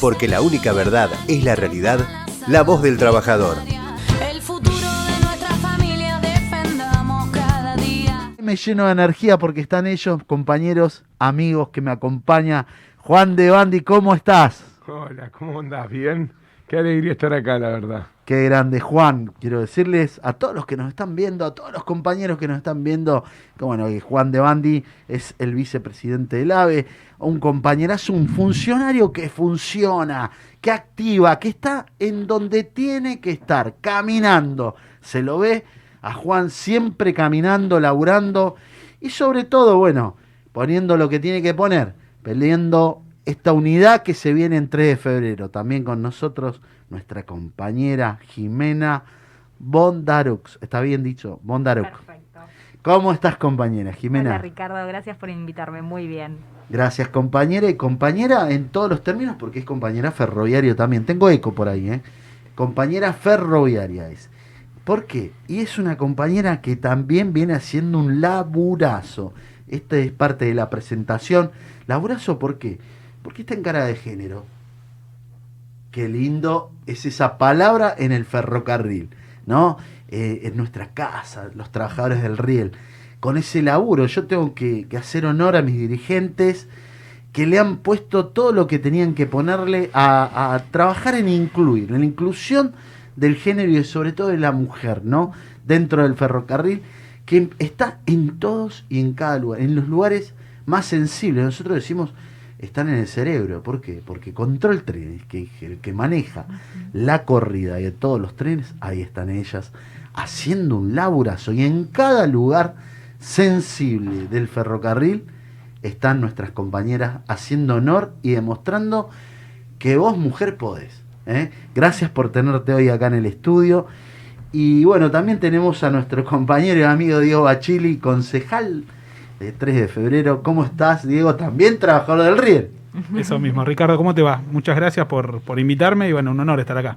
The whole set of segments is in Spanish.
porque la única verdad es la realidad, la voz del trabajador. El futuro de nuestra familia defendamos cada día. Me lleno de energía porque están ellos, compañeros, amigos que me acompañan. Juan de Bandi, ¿cómo estás? Hola, ¿cómo andás? ¿Bien? Qué alegría estar acá, la verdad. Qué grande, Juan. Quiero decirles a todos los que nos están viendo, a todos los compañeros que nos están viendo, que bueno, Juan de Bandi es el vicepresidente del AVE, un compañerazo, un funcionario que funciona, que activa, que está en donde tiene que estar, caminando. Se lo ve a Juan siempre caminando, laburando y sobre todo, bueno, poniendo lo que tiene que poner, peleando esta unidad que se viene en 3 de febrero. También con nosotros nuestra compañera Jimena Bondarux. ¿Está bien dicho? Bondarux. Perfecto. ¿Cómo estás, compañera Jimena? Hola Ricardo, gracias por invitarme, muy bien. Gracias, compañera. Y compañera en todos los términos, porque es compañera ferroviario también. Tengo eco por ahí, ¿eh? Compañera ferroviaria es. ¿Por qué? Y es una compañera que también viene haciendo un laburazo. Esta es parte de la presentación. ¿Laburazo por qué? Porque está en cara de género. Qué lindo es esa palabra en el ferrocarril, ¿no? Eh, en nuestra casa, los trabajadores del riel. Con ese laburo, yo tengo que, que hacer honor a mis dirigentes que le han puesto todo lo que tenían que ponerle a, a trabajar en incluir, en la inclusión del género y sobre todo de la mujer, ¿no? Dentro del ferrocarril, que está en todos y en cada lugar, en los lugares más sensibles. Nosotros decimos, están en el cerebro. ¿Por qué? Porque Control Trenes, que el que maneja la corrida de todos los trenes, ahí están ellas, haciendo un laburazo. Y en cada lugar sensible del ferrocarril están nuestras compañeras haciendo honor y demostrando que vos, mujer, podés. ¿eh? Gracias por tenerte hoy acá en el estudio. Y bueno, también tenemos a nuestro compañero y amigo Diego Bachili, concejal de 3 de febrero. ¿Cómo estás, Diego? También trabajador del Riel. Eso mismo. Ricardo, ¿cómo te va? Muchas gracias por, por invitarme y bueno, un honor estar acá.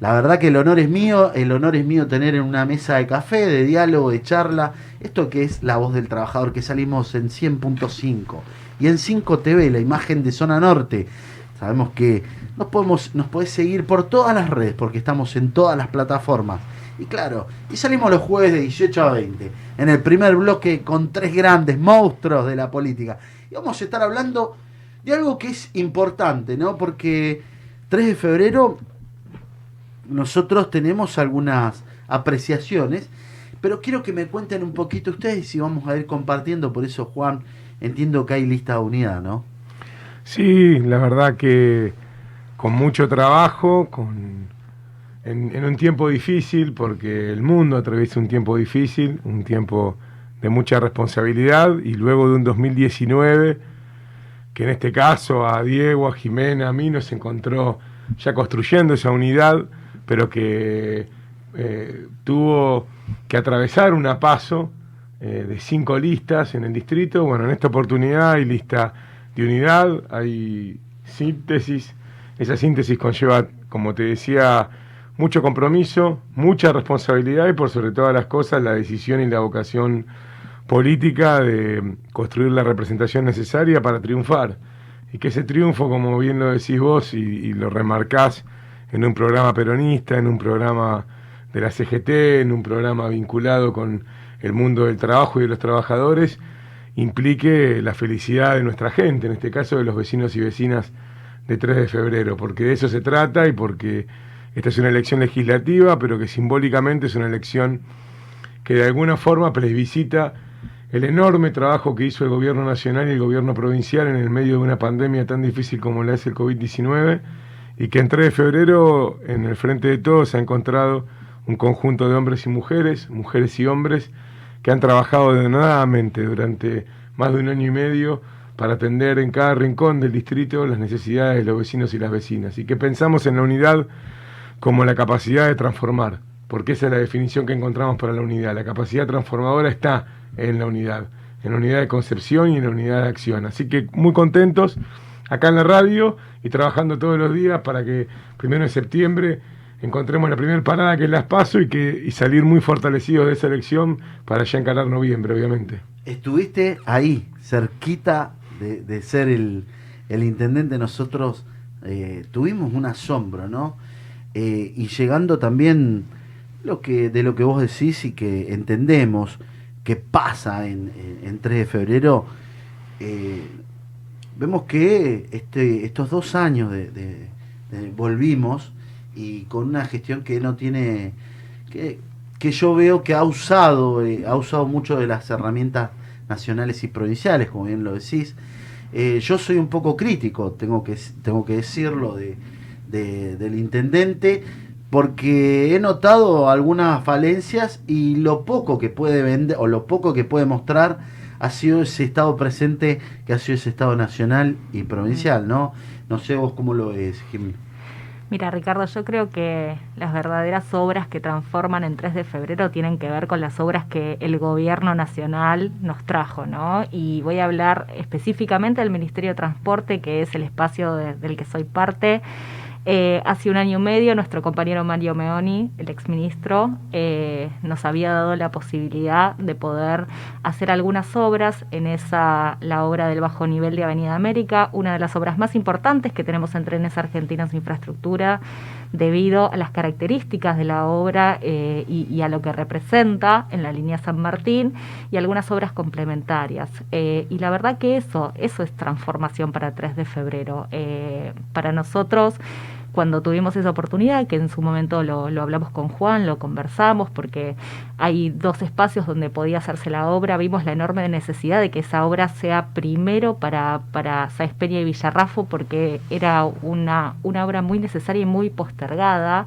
La verdad que el honor es mío, el honor es mío tener en una mesa de café, de diálogo, de charla, esto que es la voz del trabajador, que salimos en 100.5 y en 5 TV, la imagen de Zona Norte. Sabemos que nos podemos, nos podés seguir por todas las redes, porque estamos en todas las plataformas. Y claro, y salimos los jueves de 18 a 20, en el primer bloque con tres grandes monstruos de la política. Y vamos a estar hablando de algo que es importante, ¿no? Porque 3 de febrero nosotros tenemos algunas apreciaciones, pero quiero que me cuenten un poquito ustedes y vamos a ir compartiendo, por eso Juan, entiendo que hay lista de unidad, ¿no? Sí, la verdad que con mucho trabajo, con, en, un tiempo difícil, porque el mundo atraviesa un tiempo difícil, un tiempo de mucha responsabilidad, y luego de un 2019, que en este caso a Diego, a Jimena, a mí nos encontró ya construyendo esa unidad, pero que eh, tuvo que atravesar una paso eh, de cinco listas en el distrito. Bueno, en esta oportunidad hay lista de unidad, hay síntesis. Esa síntesis conlleva, como te decía, mucho compromiso, mucha responsabilidad y por sobre todas las cosas la decisión y la vocación política de construir la representación necesaria para triunfar. Y que ese triunfo, como bien lo decís vos y, lo remarcás, en un programa peronista, en un programa de la CGT, en un programa vinculado con el mundo del trabajo y de los trabajadores, implique la felicidad de nuestra gente, en este caso de los vecinos y vecinas de 3 de febrero, porque de eso se trata y porque esta es una elección legislativa, pero que simbólicamente es una elección que de alguna forma plebiscita el enorme trabajo que hizo el gobierno nacional y el gobierno provincial en el medio de una pandemia tan difícil como la es el COVID-19 y que en 3 de febrero en el frente de todos se ha encontrado un conjunto de hombres y mujeres, mujeres y hombres, que han trabajado denodadamente durante más de un año y medio para atender en cada rincón del distrito las necesidades de los vecinos y las vecinas, y que pensamos en la unidad como la capacidad de transformar, porque esa es la definición que encontramos para la unidad. La capacidad transformadora está en la unidad, en la unidad de concepción y en la unidad de acción. Así que muy contentos acá en la radio y trabajando todos los días para que primero de septiembre encontremos la primera parada que Las Paso y, que, salir muy fortalecidos de esa elección para ya encarar noviembre, obviamente. Estuviste ahí, cerquita de, ser el, el intendente. Nosotros eh, tuvimos un asombro, ¿no? Eh, y llegando también lo que, de lo que vos decís y que entendemos que pasa en, en- en 3 de febrero, eh, vemos que este, estos dos años de, volvimos y con una gestión que no tiene, que, que yo veo que ha usado, eh, ha usado mucho de las herramientas nacionales y provinciales, como bien lo decís. Yo soy un poco crítico, tengo que, tengo que decirlo, de, de- del intendente, porque he notado algunas falencias y lo poco que puede vender o lo poco que puede mostrar ha sido ese estado presente que ha sido ese estado nacional y provincial, ¿no? No sé vos cómo lo ves, Jimmy. Mira, Ricardo, yo creo que las verdaderas obras que transforman en 3 de febrero tienen que ver con las obras que el gobierno nacional nos trajo, ¿no? Y voy a hablar específicamente del Ministerio de Transporte, que es el espacio de- del que soy parte. Eh, hace un año y medio nuestro compañero Mario Meoni, el exministro, eh, nos había dado la posibilidad de poder hacer algunas obras en esa, la obra del bajo nivel de Avenida América, una de las obras más importantes que tenemos en Trenes Argentinos de Infraestructura, debido a las características de la obra eh, y, a lo que representa en la línea San Martín y algunas obras complementarias. Eh, y la verdad que eso, eso es transformación para 3 de febrero. Eh, para nosotros, cuando tuvimos esa oportunidad, que en su momento lo, lo hablamos con Juan, lo conversamos, porque hay dos espacios donde podía hacerse la obra, vimos la enorme necesidad de que esa obra sea primero para, para Sáenz y Villarrafo, porque era una, una obra muy necesaria y muy postergada.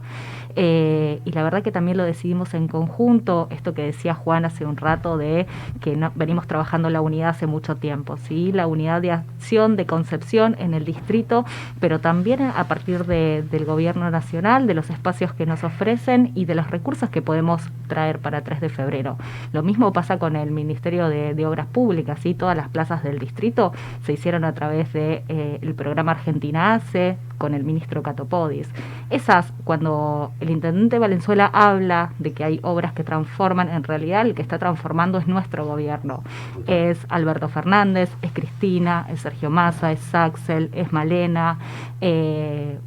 Eh, y la verdad que también lo decidimos en conjunto, esto que decía Juan hace un rato de que venimos trabajando la unidad hace mucho tiempo, ¿sí? la unidad de acción, de concepción en el distrito, pero también a partir de- del gobierno nacional, de los espacios que nos ofrecen y de los recursos que podemos traer para 3 de febrero. Lo mismo pasa con el Ministerio de, Obras Públicas, ¿sí? todas las plazas del distrito se hicieron a través del de, eh, programa Argentina ACE con el ministro Catopodis. Esas, cuando el intendente Valenzuela habla de que hay obras que transforman, en realidad el que está transformando es nuestro gobierno. Es Alberto Fernández, es Cristina, es Sergio Massa, es Axel, es Malena. eh,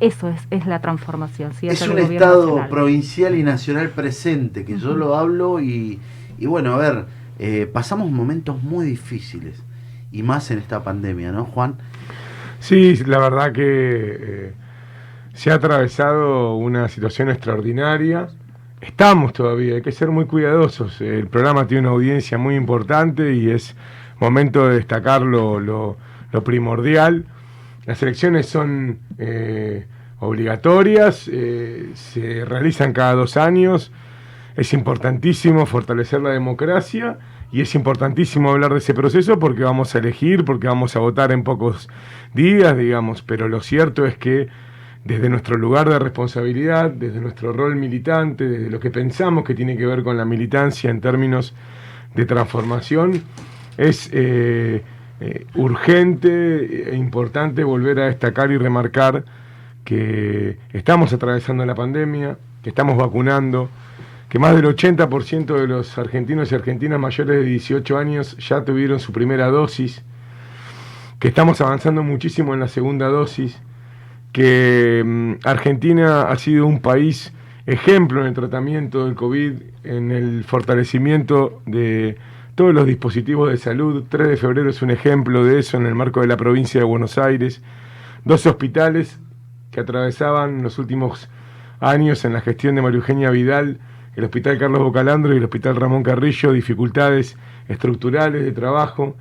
eso es, es la transformación. ¿sí? es un estado nacional. provincial y nacional presente, que yo lo hablo y, y bueno, a ver, eh, pasamos momentos muy difíciles y más en esta pandemia, ¿no, Juan? Sí, la verdad que eh, se ha atravesado una situación extraordinaria. Estamos todavía, hay que ser muy cuidadosos. El programa tiene una audiencia muy importante y es momento de destacar lo, primordial. Las elecciones son eh, obligatorias, eh, se realizan cada dos años. Es importantísimo fortalecer la democracia y es importantísimo hablar de ese proceso porque vamos a elegir, porque vamos a votar en pocos días, digamos, pero lo cierto es que desde nuestro lugar de responsabilidad, desde nuestro rol militante, desde lo que pensamos que tiene que ver con la militancia en términos de transformación, es eh, eh, urgente e importante volver a destacar y remarcar que estamos atravesando la pandemia, que estamos vacunando, que más del 80% de los argentinos y argentinas mayores de 18 años ya tuvieron su primera dosis, que estamos avanzando muchísimo en la segunda dosis, que mm, Argentina ha sido un país ejemplo en el tratamiento del COVID, en el fortalecimiento de todos los dispositivos de salud. 3 de febrero es un ejemplo de eso en el marco de la provincia de Buenos Aires. 12 hospitales que atravesaban los últimos años en la gestión de María Eugenia Vidal, el Hospital Carlos Bocalandro y el Hospital Ramón Carrillo, dificultades estructurales de trabajo.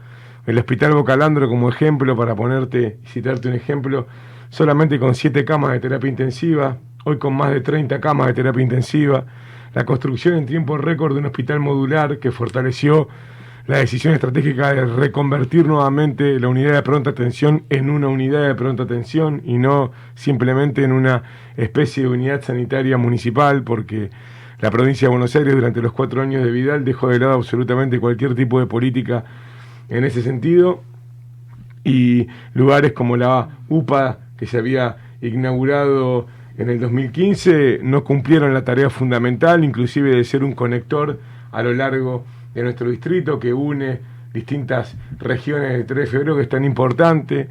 El Hospital Bocalandro como ejemplo, para ponerte citarte un ejemplo, solamente con 7 camas de terapia intensiva, hoy con más de 30 camas de terapia intensiva, la construcción en tiempo récord de un hospital modular que fortaleció la decisión estratégica de reconvertir nuevamente la unidad de pronta atención en una unidad de pronta atención y no simplemente en una especie de unidad sanitaria municipal, porque la provincia de Buenos Aires durante los cuatro años de Vidal dejó de lado absolutamente cualquier tipo de política en ese sentido. Y lugares como la UPA que se había inaugurado en el 2015 no cumplieron la tarea fundamental, inclusive de ser un conector a lo largo de nuestro distrito que une distintas regiones del 3 de febrero que es tan importante.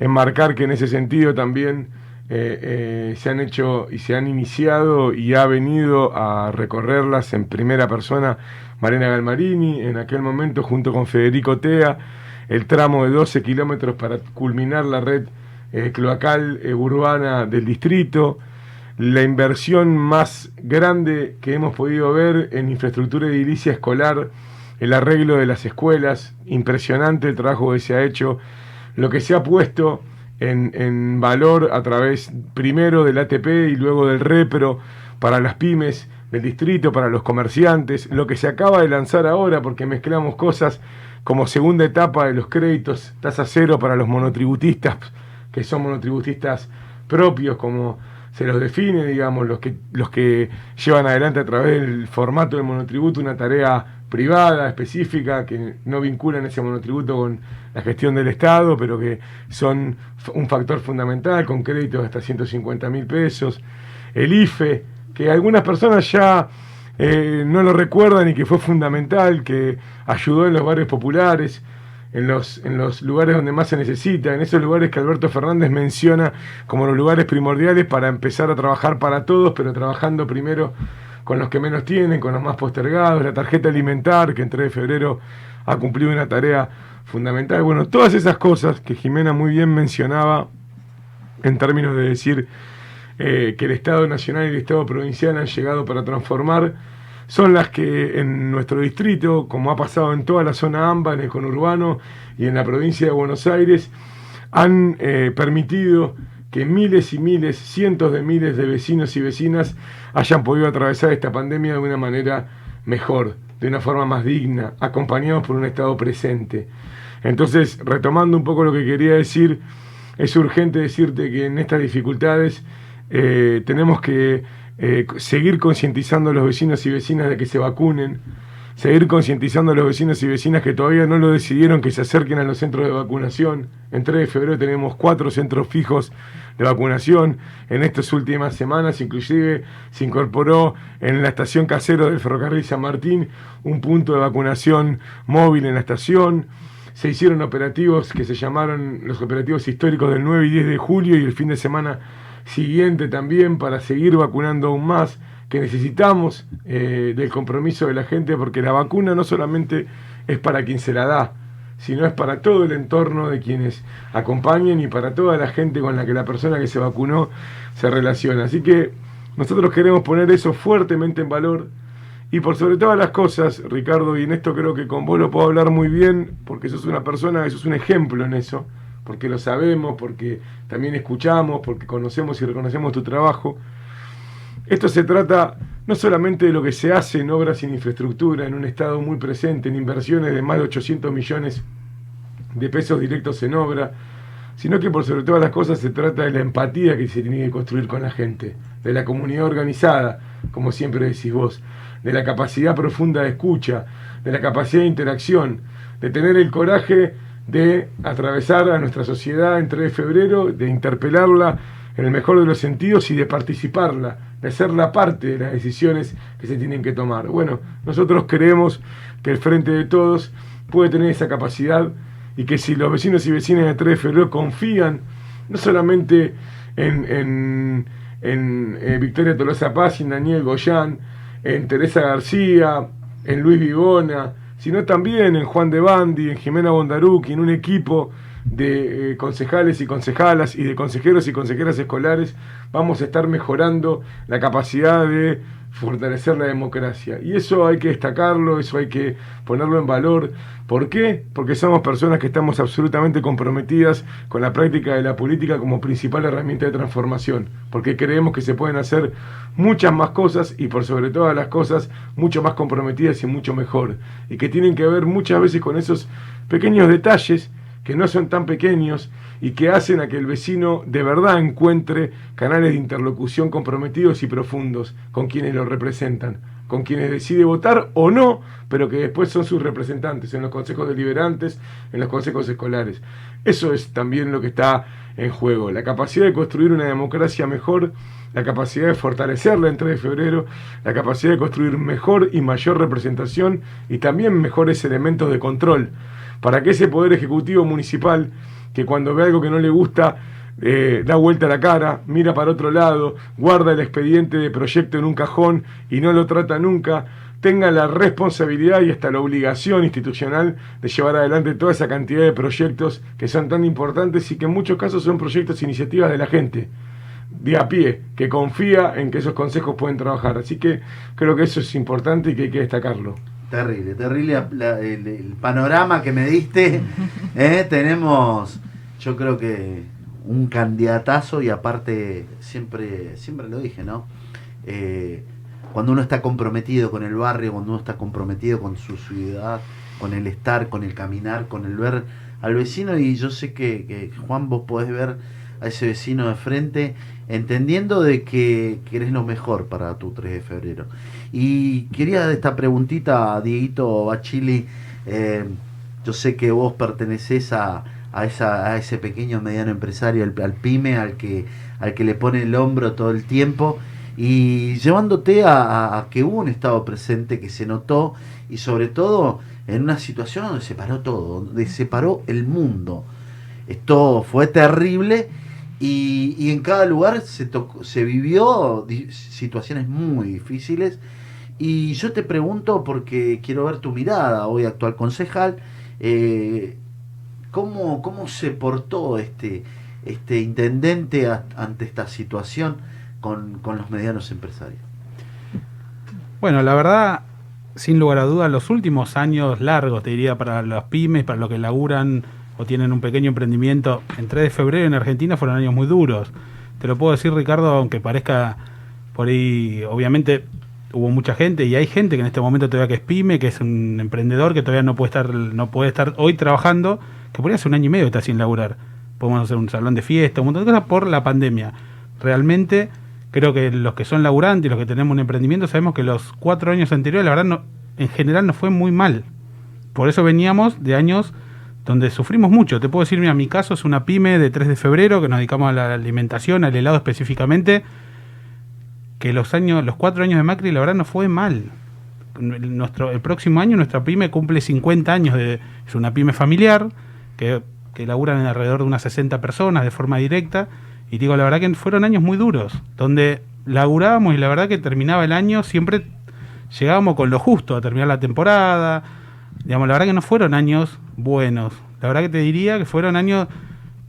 enmarcar que en ese sentido también eh, eh, se han hecho y se han iniciado y ha venido a recorrerlas en primera persona Marina Galmarini, en aquel momento junto con Federico Tea, el tramo de 12 kilómetros para culminar la red eh, cloacal eh, urbana del distrito, la inversión más grande que hemos podido ver en infraestructura edilicia escolar, el arreglo de las escuelas, impresionante el trabajo que se ha hecho, lo que se ha puesto en, en valor a través primero del ATP y luego del REPRO para las pymes del distrito, para los comerciantes, lo que se acaba de lanzar ahora porque mezclamos cosas como segunda etapa de los créditos, tasa cero para los monotributistas, que son monotributistas propios, como se los define, digamos, los que, los que llevan adelante a través del formato del monotributo una tarea privada, específica, que no vinculan ese monotributo con la gestión del Estado, pero que son un factor fundamental, con créditos hasta 150 mil pesos. El IFE, que algunas personas ya eh, no lo recuerdan y que fue fundamental, que ayudó en los barrios populares, en los, en los lugares donde más se necesita, en esos lugares que Alberto Fernández menciona como los lugares primordiales para empezar a trabajar para todos, pero trabajando primero con los que menos tienen, con los más postergados, la tarjeta alimentar, que en 3 de febrero ha cumplido una tarea fundamental. Bueno, todas esas cosas que Jimena muy bien mencionaba en términos de decir eh, que el Estado Nacional y el Estado Provincial han llegado para transformar, son las que en nuestro distrito, como ha pasado en toda la zona AMBA, en el conurbano y en la provincia de Buenos Aires, han eh, permitido que miles y miles, cientos de miles de vecinos y vecinas hayan podido atravesar esta pandemia de una manera mejor, de una forma más digna, acompañados por un Estado presente. Entonces, retomando un poco lo que quería decir, es urgente decirte que en estas dificultades eh, tenemos que eh, seguir concientizando a los vecinos y vecinas de que se vacunen, seguir concientizando a los vecinos y vecinas que todavía no lo decidieron que se acerquen a los centros de vacunación. En 3 de febrero tenemos cuatro centros fijos de vacunación. En estas últimas semanas inclusive se incorporó en la estación casero del ferrocarril San Martín un punto de vacunación móvil en la estación. Se hicieron operativos que se llamaron los operativos históricos del 9 y 10 de julio y el fin de semana siguiente también para seguir vacunando aún más, que necesitamos eh, del compromiso de la gente porque la vacuna no solamente es para quien se la da, sino es para todo el entorno de quienes acompañan y para toda la gente con la que la persona que se vacunó se relaciona. Así que nosotros queremos poner eso fuertemente en valor y por sobre todas las cosas, Ricardo, y en esto creo que con vos lo puedo hablar muy bien, porque sos una persona, sos un ejemplo en eso, porque lo sabemos, porque también escuchamos, porque conocemos y reconocemos tu trabajo. Esto se trata no solamente de lo que se hace en obras en infraestructura, en un estado muy presente, en inversiones de más de 800 millones de pesos directos en obra, sino que por sobre todas las cosas se trata de la empatía que se tiene que construir con la gente, de la comunidad organizada, como siempre decís vos, de la capacidad profunda de escucha, de la capacidad de interacción, de tener el coraje de atravesar a nuestra sociedad en 3 de febrero, de interpelarla en el mejor de los sentidos y de participarla, de ser la parte de las decisiones que se tienen que tomar. Bueno, nosotros creemos que el Frente de Todos puede tener esa capacidad y que si los vecinos y vecinas de 3 de febrero confían no solamente en, en, en, eh, Victoria Tolosa Paz en Daniel Goyán, en Teresa García, en Luis Vivona, sino también en Juan de Bandi, en Jimena Bondaruki, en un equipo de eh, concejales y concejalas y de consejeros y consejeras escolares, vamos a estar mejorando la capacidad de fortalecer la democracia. Y eso hay que destacarlo, eso hay que ponerlo en valor. ¿Por qué? Porque somos personas que estamos absolutamente comprometidas con la práctica de la política como principal herramienta de transformación, porque creemos que se pueden hacer muchas más cosas y por sobre todas las cosas mucho más comprometidas y mucho mejor, y que tienen que ver muchas veces con esos pequeños detalles que no son tan pequeños y que hacen a que el vecino de verdad encuentre canales de interlocución comprometidos y profundos con quienes lo representan, con quienes decide votar o no, pero que después son sus representantes en los consejos deliberantes, en los consejos escolares. Eso es también lo que está en juego, la capacidad de construir una democracia mejor, la capacidad de fortalecerla en 3 de febrero, la capacidad de construir mejor y mayor representación y también mejores elementos de control para que ese poder ejecutivo municipal que cuando ve algo que no le gusta, eh, da vuelta la cara, mira para otro lado, guarda el expediente de proyecto en un cajón y no lo trata nunca, tenga la responsabilidad y hasta la obligación institucional de llevar adelante toda esa cantidad de proyectos que son tan importantes y que en muchos casos son proyectos e iniciativas de la gente de a pie, que confía en que esos consejos pueden trabajar. Así que creo que eso es importante y que hay que destacarlo. Terrible, terrible la- el, el panorama que me diste. ¿eh? Tenemos, yo creo que un candidatazo y aparte, siempre, siempre lo dije, ¿no? Eh, cuando uno está comprometido con el barrio, cuando uno está comprometido con su ciudad, con el estar, con el caminar, con el ver al vecino, y yo sé que, que, Juan, vos podés ver a ese vecino de frente, entendiendo de que querés lo mejor para tu 3 de febrero. Y quería esta preguntita a Dieguito Bachili. eh, yo sé que vos pertenecés a, a, esa, a ese pequeño mediano empresario, al, pyme, al que, al que le pone el hombro todo el tiempo. Y llevándote a, a- que hubo un estado presente que se notó y sobre todo en una situación donde se paró todo, donde se paró el mundo. Esto fue terrible y, y en cada lugar se, tocó- se vivió situaciones muy difíciles. Y yo te pregunto, porque quiero ver tu mirada, hoy actual concejal, eh, ¿cómo, ¿cómo se portó este, este intendente ante esta situación con, con los medianos empresarios? Bueno, la verdad, sin lugar a dudas, los últimos años largos, te diría, para las pymes, para los que laburan o tienen un pequeño emprendimiento, en 3 de febrero en Argentina fueron años muy duros. Te lo puedo decir, Ricardo, aunque parezca por ahí, obviamente hubo mucha gente y hay gente que en este momento todavía que es pyme, que es un emprendedor que todavía no puede estar, no puede estar hoy trabajando, que por ahí hace un año y medio está sin laburar. Podemos hacer un salón de fiesta, un montón de cosas por la pandemia. Realmente creo que los que son laburantes y los que tenemos un emprendimiento sabemos que los cuatro años anteriores, la verdad, no, en general nos fue muy mal. Por eso veníamos de años donde sufrimos mucho. Te puedo decir, mira, mi caso es una pyme de 3 de febrero que nos dedicamos a la alimentación, al helado específicamente, que los años, los cuatro años de Macri, la verdad, no fue mal. Nuestro, el próximo año nuestra pyme cumple 50 años de. Es una pyme familiar que, que laburan en alrededor de unas 60 personas de forma directa. Y digo, la verdad que fueron años muy duros, donde laburábamos y la verdad que terminaba el año, siempre llegábamos con lo justo a terminar la temporada. Digamos, la verdad que no fueron años buenos. La verdad que te diría que fueron años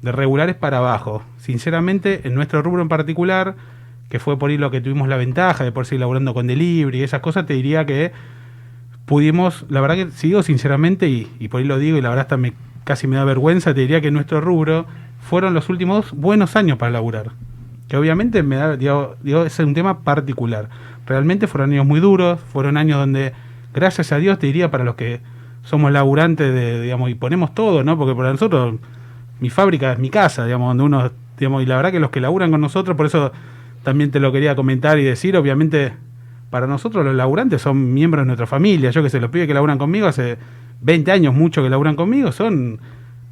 de regulares para abajo. Sinceramente, en nuestro rubro en particular, que fue por ahí lo que tuvimos la ventaja de por seguir laburando con delivery y esas cosas, te diría que pudimos, la verdad que sigo sinceramente, y, y por ahí lo digo, y la verdad hasta me, casi me da vergüenza, te diría que nuestro rubro fueron los últimos buenos años para laburar. Que obviamente me da, digo, digo, es un tema particular. Realmente fueron años muy duros, fueron años donde, gracias a Dios, te diría para los que somos laburantes de, digamos, y ponemos todo, ¿no? Porque para nosotros, mi fábrica es mi casa, digamos, donde uno, digamos, y la verdad que los que laburan con nosotros, por eso también te lo quería comentar y decir, obviamente, para nosotros los laburantes son miembros de nuestra familia, yo que sé, los pibes que laburan conmigo hace 20 años, mucho que laburan conmigo, son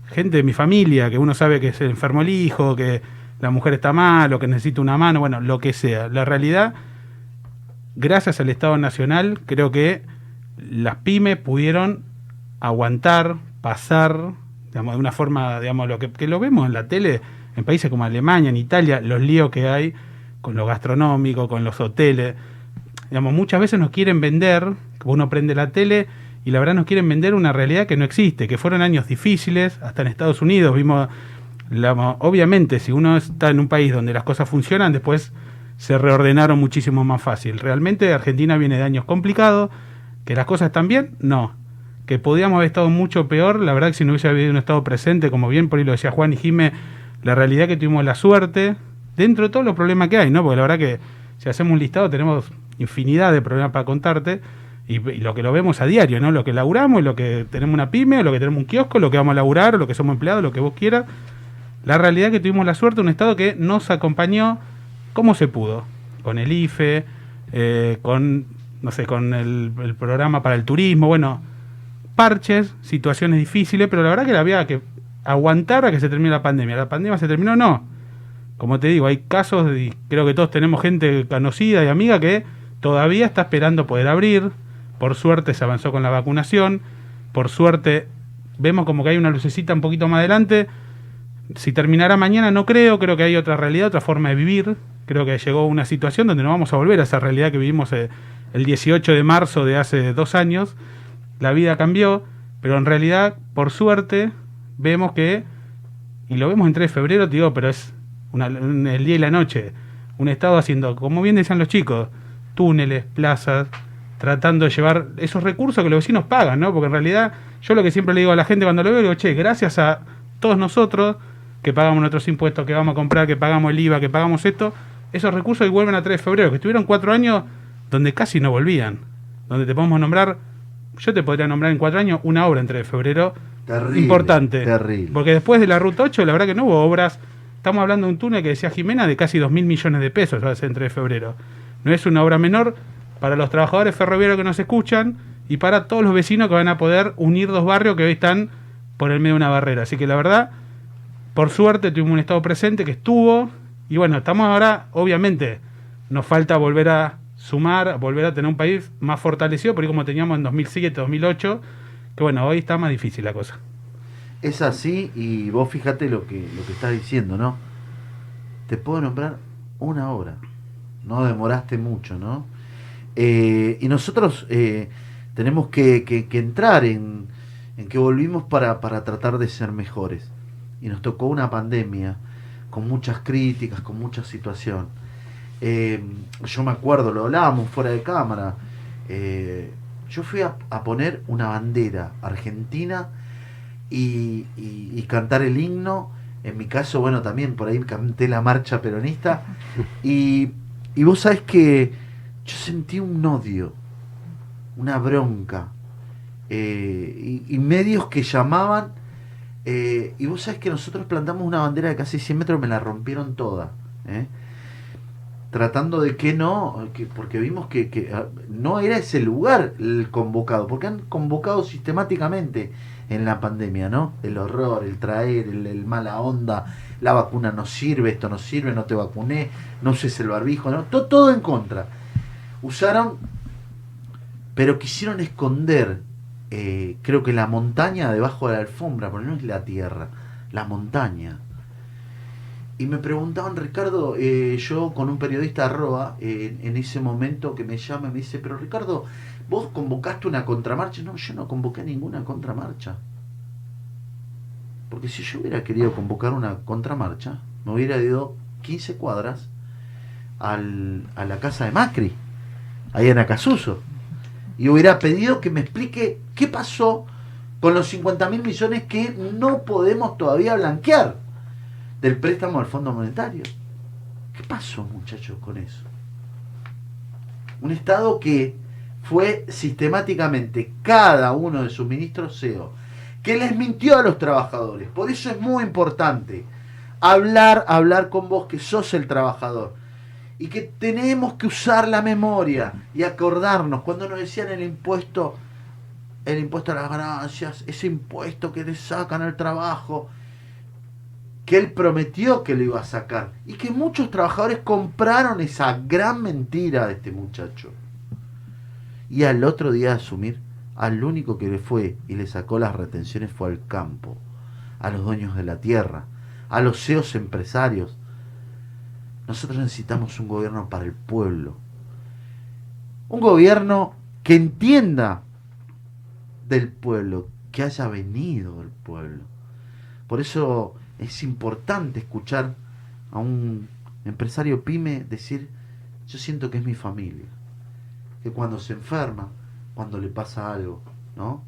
gente de mi familia, que uno sabe que se enfermó el hijo, que la mujer está mal o que necesita una mano, bueno, lo que sea. La realidad, gracias al Estado Nacional, creo que las pymes pudieron aguantar, pasar, digamos, de una forma, digamos, lo que, que lo vemos en la tele, en países como Alemania, en Italia, los líos que hay con lo gastronómico, con los hoteles. Digamos, muchas veces nos quieren vender, uno prende la tele y la verdad nos quieren vender una realidad que no existe, que fueron años difíciles, hasta en Estados Unidos vimos, obviamente si uno está en un país donde las cosas funcionan, después se reordenaron muchísimo más fácil. Realmente Argentina viene de años complicados, que las cosas están bien, no. Que podíamos haber estado mucho peor, la verdad que si no hubiese habido un estado presente, como bien por ahí lo decía Juan y Jime, la realidad que tuvimos la suerte, dentro de todos los problemas que hay, ¿no? Porque la verdad que si hacemos un listado tenemos infinidad de problemas para contarte, y, lo que lo vemos a diario, ¿no? Lo que laburamos, lo que tenemos una pyme, lo que tenemos un kiosco, lo que vamos a laburar, lo que somos empleados, lo que vos quieras. La realidad que tuvimos la suerte, un Estado que nos acompañó como se pudo, con el IFE, eh, con, no sé, con el, el programa para el turismo, bueno, parches, situaciones difíciles, pero la verdad que había que aguantar a que se termine la pandemia. ¿La pandemia se terminó? No. Como te digo, hay casos, y creo que todos tenemos gente conocida y amiga que todavía está esperando poder abrir. Por suerte se avanzó con la vacunación. Por suerte vemos como que hay una lucecita un poquito más adelante. Si terminará mañana no creo, creo que hay otra realidad, otra forma de vivir. Creo que llegó una situación donde no vamos a volver a esa realidad que vivimos eh, el 18 de marzo de hace dos años. La vida cambió, pero en realidad, por suerte, vemos que, y lo vemos en 3 de febrero, te digo, pero es una- un- el día y la noche, un Estado haciendo, como bien decían los chicos, túneles, plazas, tratando de llevar esos recursos que los vecinos pagan, ¿no? Porque en realidad, yo lo que siempre le digo a la gente cuando lo veo, digo, che, gracias a todos nosotros que pagamos nuestros impuestos, que vamos a comprar, que pagamos el IVA, que pagamos esto, esos recursos que vuelven a 3 de febrero, que estuvieron cuatro años donde casi no volvían, donde te podemos nombrar, yo te podría nombrar en cuatro años una obra en 3 de febrero Terrible, importante. terrible. Porque después de la ruta 8, la verdad que no hubo obras. Estamos hablando de un túnel que decía Jimena de casi 2 mil millones de pesos hace en 3 de febrero. No es una obra menor para los trabajadores ferroviarios que nos escuchan y para todos los vecinos que van a poder unir dos barrios que hoy están por el medio de una barrera. Así que la verdad, por suerte tuvimos un estado presente que estuvo y bueno, estamos ahora, obviamente, nos falta volver a sumar, volver a tener un país más fortalecido, por ahí como teníamos en 2007, 2008, que bueno, hoy está más difícil la cosa. Es así y vos fíjate lo que, lo que estás diciendo, ¿no? Te puedo nombrar una hora. No demoraste mucho, ¿no? Eh, y nosotros eh, tenemos que, que- entrar en, en que volvimos para, para tratar de ser mejores. Y nos tocó una pandemia con muchas críticas, con mucha situación. Eh, yo me acuerdo, lo hablábamos fuera de cámara. yo fui a poner una bandera argentina y, y- y cantar el himno. En mi caso, bueno, también por ahí canté la marcha peronista. Y, y vos sabés que yo sentí un odio, una bronca. eh, y, medios que llamaban. eh, y vos sabés que nosotros plantamos una bandera de casi 100 metros, me la rompieron toda. ¿eh? Tratando de que no, que, porque vimos que, que, ah, no era ese lugar el convocado, porque han convocado sistemáticamente en la pandemia, ¿no? El horror, el traer, el, mala onda, la vacuna no sirve, esto no sirve, no te vacuné, no uses el barbijo, ¿no? Todo, todo en contra. Usaron, pero quisieron esconder, eh, creo que la montaña debajo de la alfombra, porque no es la tierra, la montaña. Y me preguntaban, Ricardo, eh, yo con un periodista arroba, eh, en ese momento que me llama, me dice, pero Ricardo, ¿vos convocaste una contramarcha? No, yo no convoqué ninguna contramarcha. Porque si yo hubiera querido convocar una contramarcha, me hubiera ido 15 cuadras al- a la casa de Macri, ahí en Acasuso. Y hubiera pedido que me explique qué pasó con los 50 mil millones que no podemos todavía blanquear del préstamo al Fondo Monetario. ¿Qué pasó, muchachos, con eso? Un Estado que fue sistemáticamente cada uno de sus ministros CEO, que les mintió a los trabajadores. Por eso es muy importante hablar, hablar con vos que sos el trabajador. Y que tenemos que usar la memoria y acordarnos cuando nos decían el impuesto, el impuesto a las ganancias, ese impuesto que le sacan al trabajo, que él prometió que lo iba a sacar y que muchos trabajadores compraron esa gran mentira de este muchacho. Y al otro día asumir, al único que le fue y le sacó las retenciones fue al campo, a los dueños de la tierra, a los CEOs empresarios. Nosotros necesitamos un gobierno para el pueblo. Un gobierno que entienda del pueblo, que haya venido del pueblo. Por eso es importante escuchar a un empresario pyme decir, yo siento que es mi familia, que cuando se enferma, cuando le pasa algo, ¿no?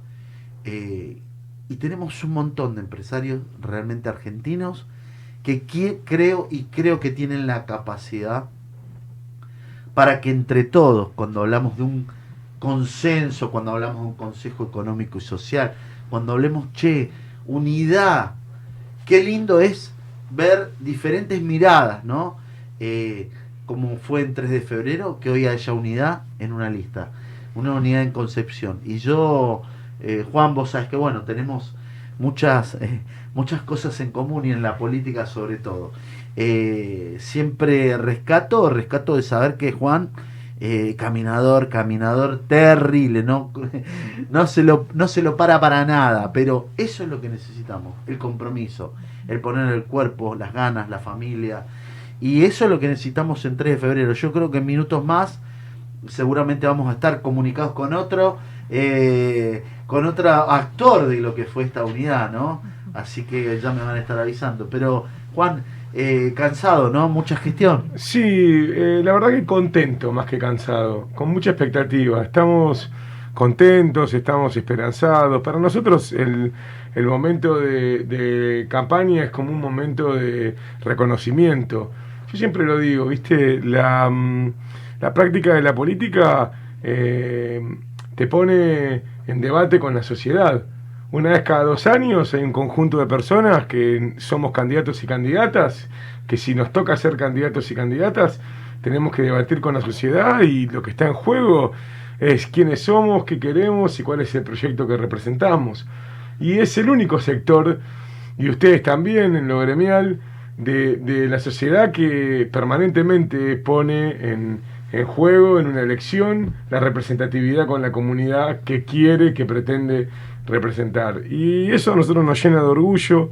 Eh, y tenemos un montón de empresarios realmente argentinos que creo y creo que tienen la capacidad para que entre todos, cuando hablamos de un consenso, cuando hablamos de un consejo económico y social, cuando hablemos, che, unidad, qué lindo es ver diferentes miradas, ¿no? Eh, como fue en 3 de febrero, que hoy haya unidad en una lista, una unidad en concepción. Y yo, eh, Juan, vos sabes que, bueno, tenemos muchas, eh, muchas cosas en común y en la política sobre todo. Eh, siempre rescato, rescato de saber que Juan, caminador, caminador terrible, no, no, se lo, no se lo para para nada, pero eso es lo que necesitamos, el compromiso, el poner el cuerpo, las ganas, la familia. Y eso es lo que necesitamos en 3 de febrero. Yo creo que en minutos más seguramente vamos a estar comunicados con otro, eh, con otro actor de lo que fue esta unidad, ¿no? Así que ya me van a estar avisando. Pero, Juan, eh, cansado, ¿no? Mucha gestión. Sí, eh, la verdad que contento más que cansado, con mucha expectativa. Estamos contentos, estamos esperanzados. Para nosotros el, el momento de, de campaña es como un momento de reconocimiento. Yo siempre lo digo, ¿viste? La, mm, la práctica de la política eh, te pone en debate con la sociedad. Una vez cada dos años hay un conjunto de personas que somos candidatos y candidatas, que si nos toca ser candidatos y candidatas, tenemos que debatir con la sociedad y lo que está en juego es quiénes somos, qué queremos y cuál es el proyecto que representamos. Y es el único sector, y ustedes también en lo gremial, de, de la sociedad que permanentemente pone en, en juego en una elección la representatividad con la comunidad que quiere, que pretende representar. Y eso a nosotros nos llena de orgullo.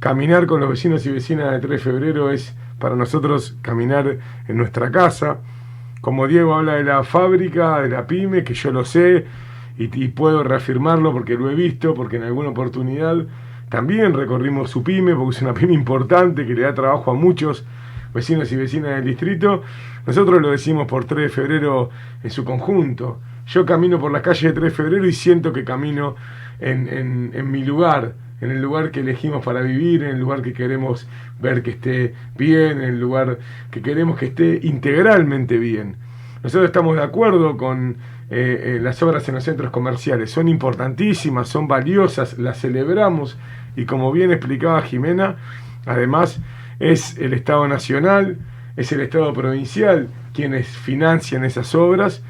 Caminar con los vecinos y vecinas de 3 de febrero es para nosotros caminar en nuestra casa. Como Diego habla de la fábrica, de la pyme, que yo lo sé y, y puedo reafirmarlo porque lo he visto, porque en alguna oportunidad también recorrimos su pyme, porque es una pyme importante que le da trabajo a muchos vecinos y vecinas del distrito. Nosotros lo decimos por 3 de febrero en su conjunto. Yo camino por la calle de 3 de febrero y siento que camino en, en, en mi lugar, en el lugar que elegimos para vivir, en el lugar que queremos ver que esté bien, en el lugar que queremos que esté integralmente bien. Nosotros estamos de acuerdo con eh, eh, las obras en los centros comerciales, son importantísimas, son valiosas, las celebramos. Y como bien explicaba Jimena, además es el Estado Nacional, es el Estado Provincial quienes financian esas obras.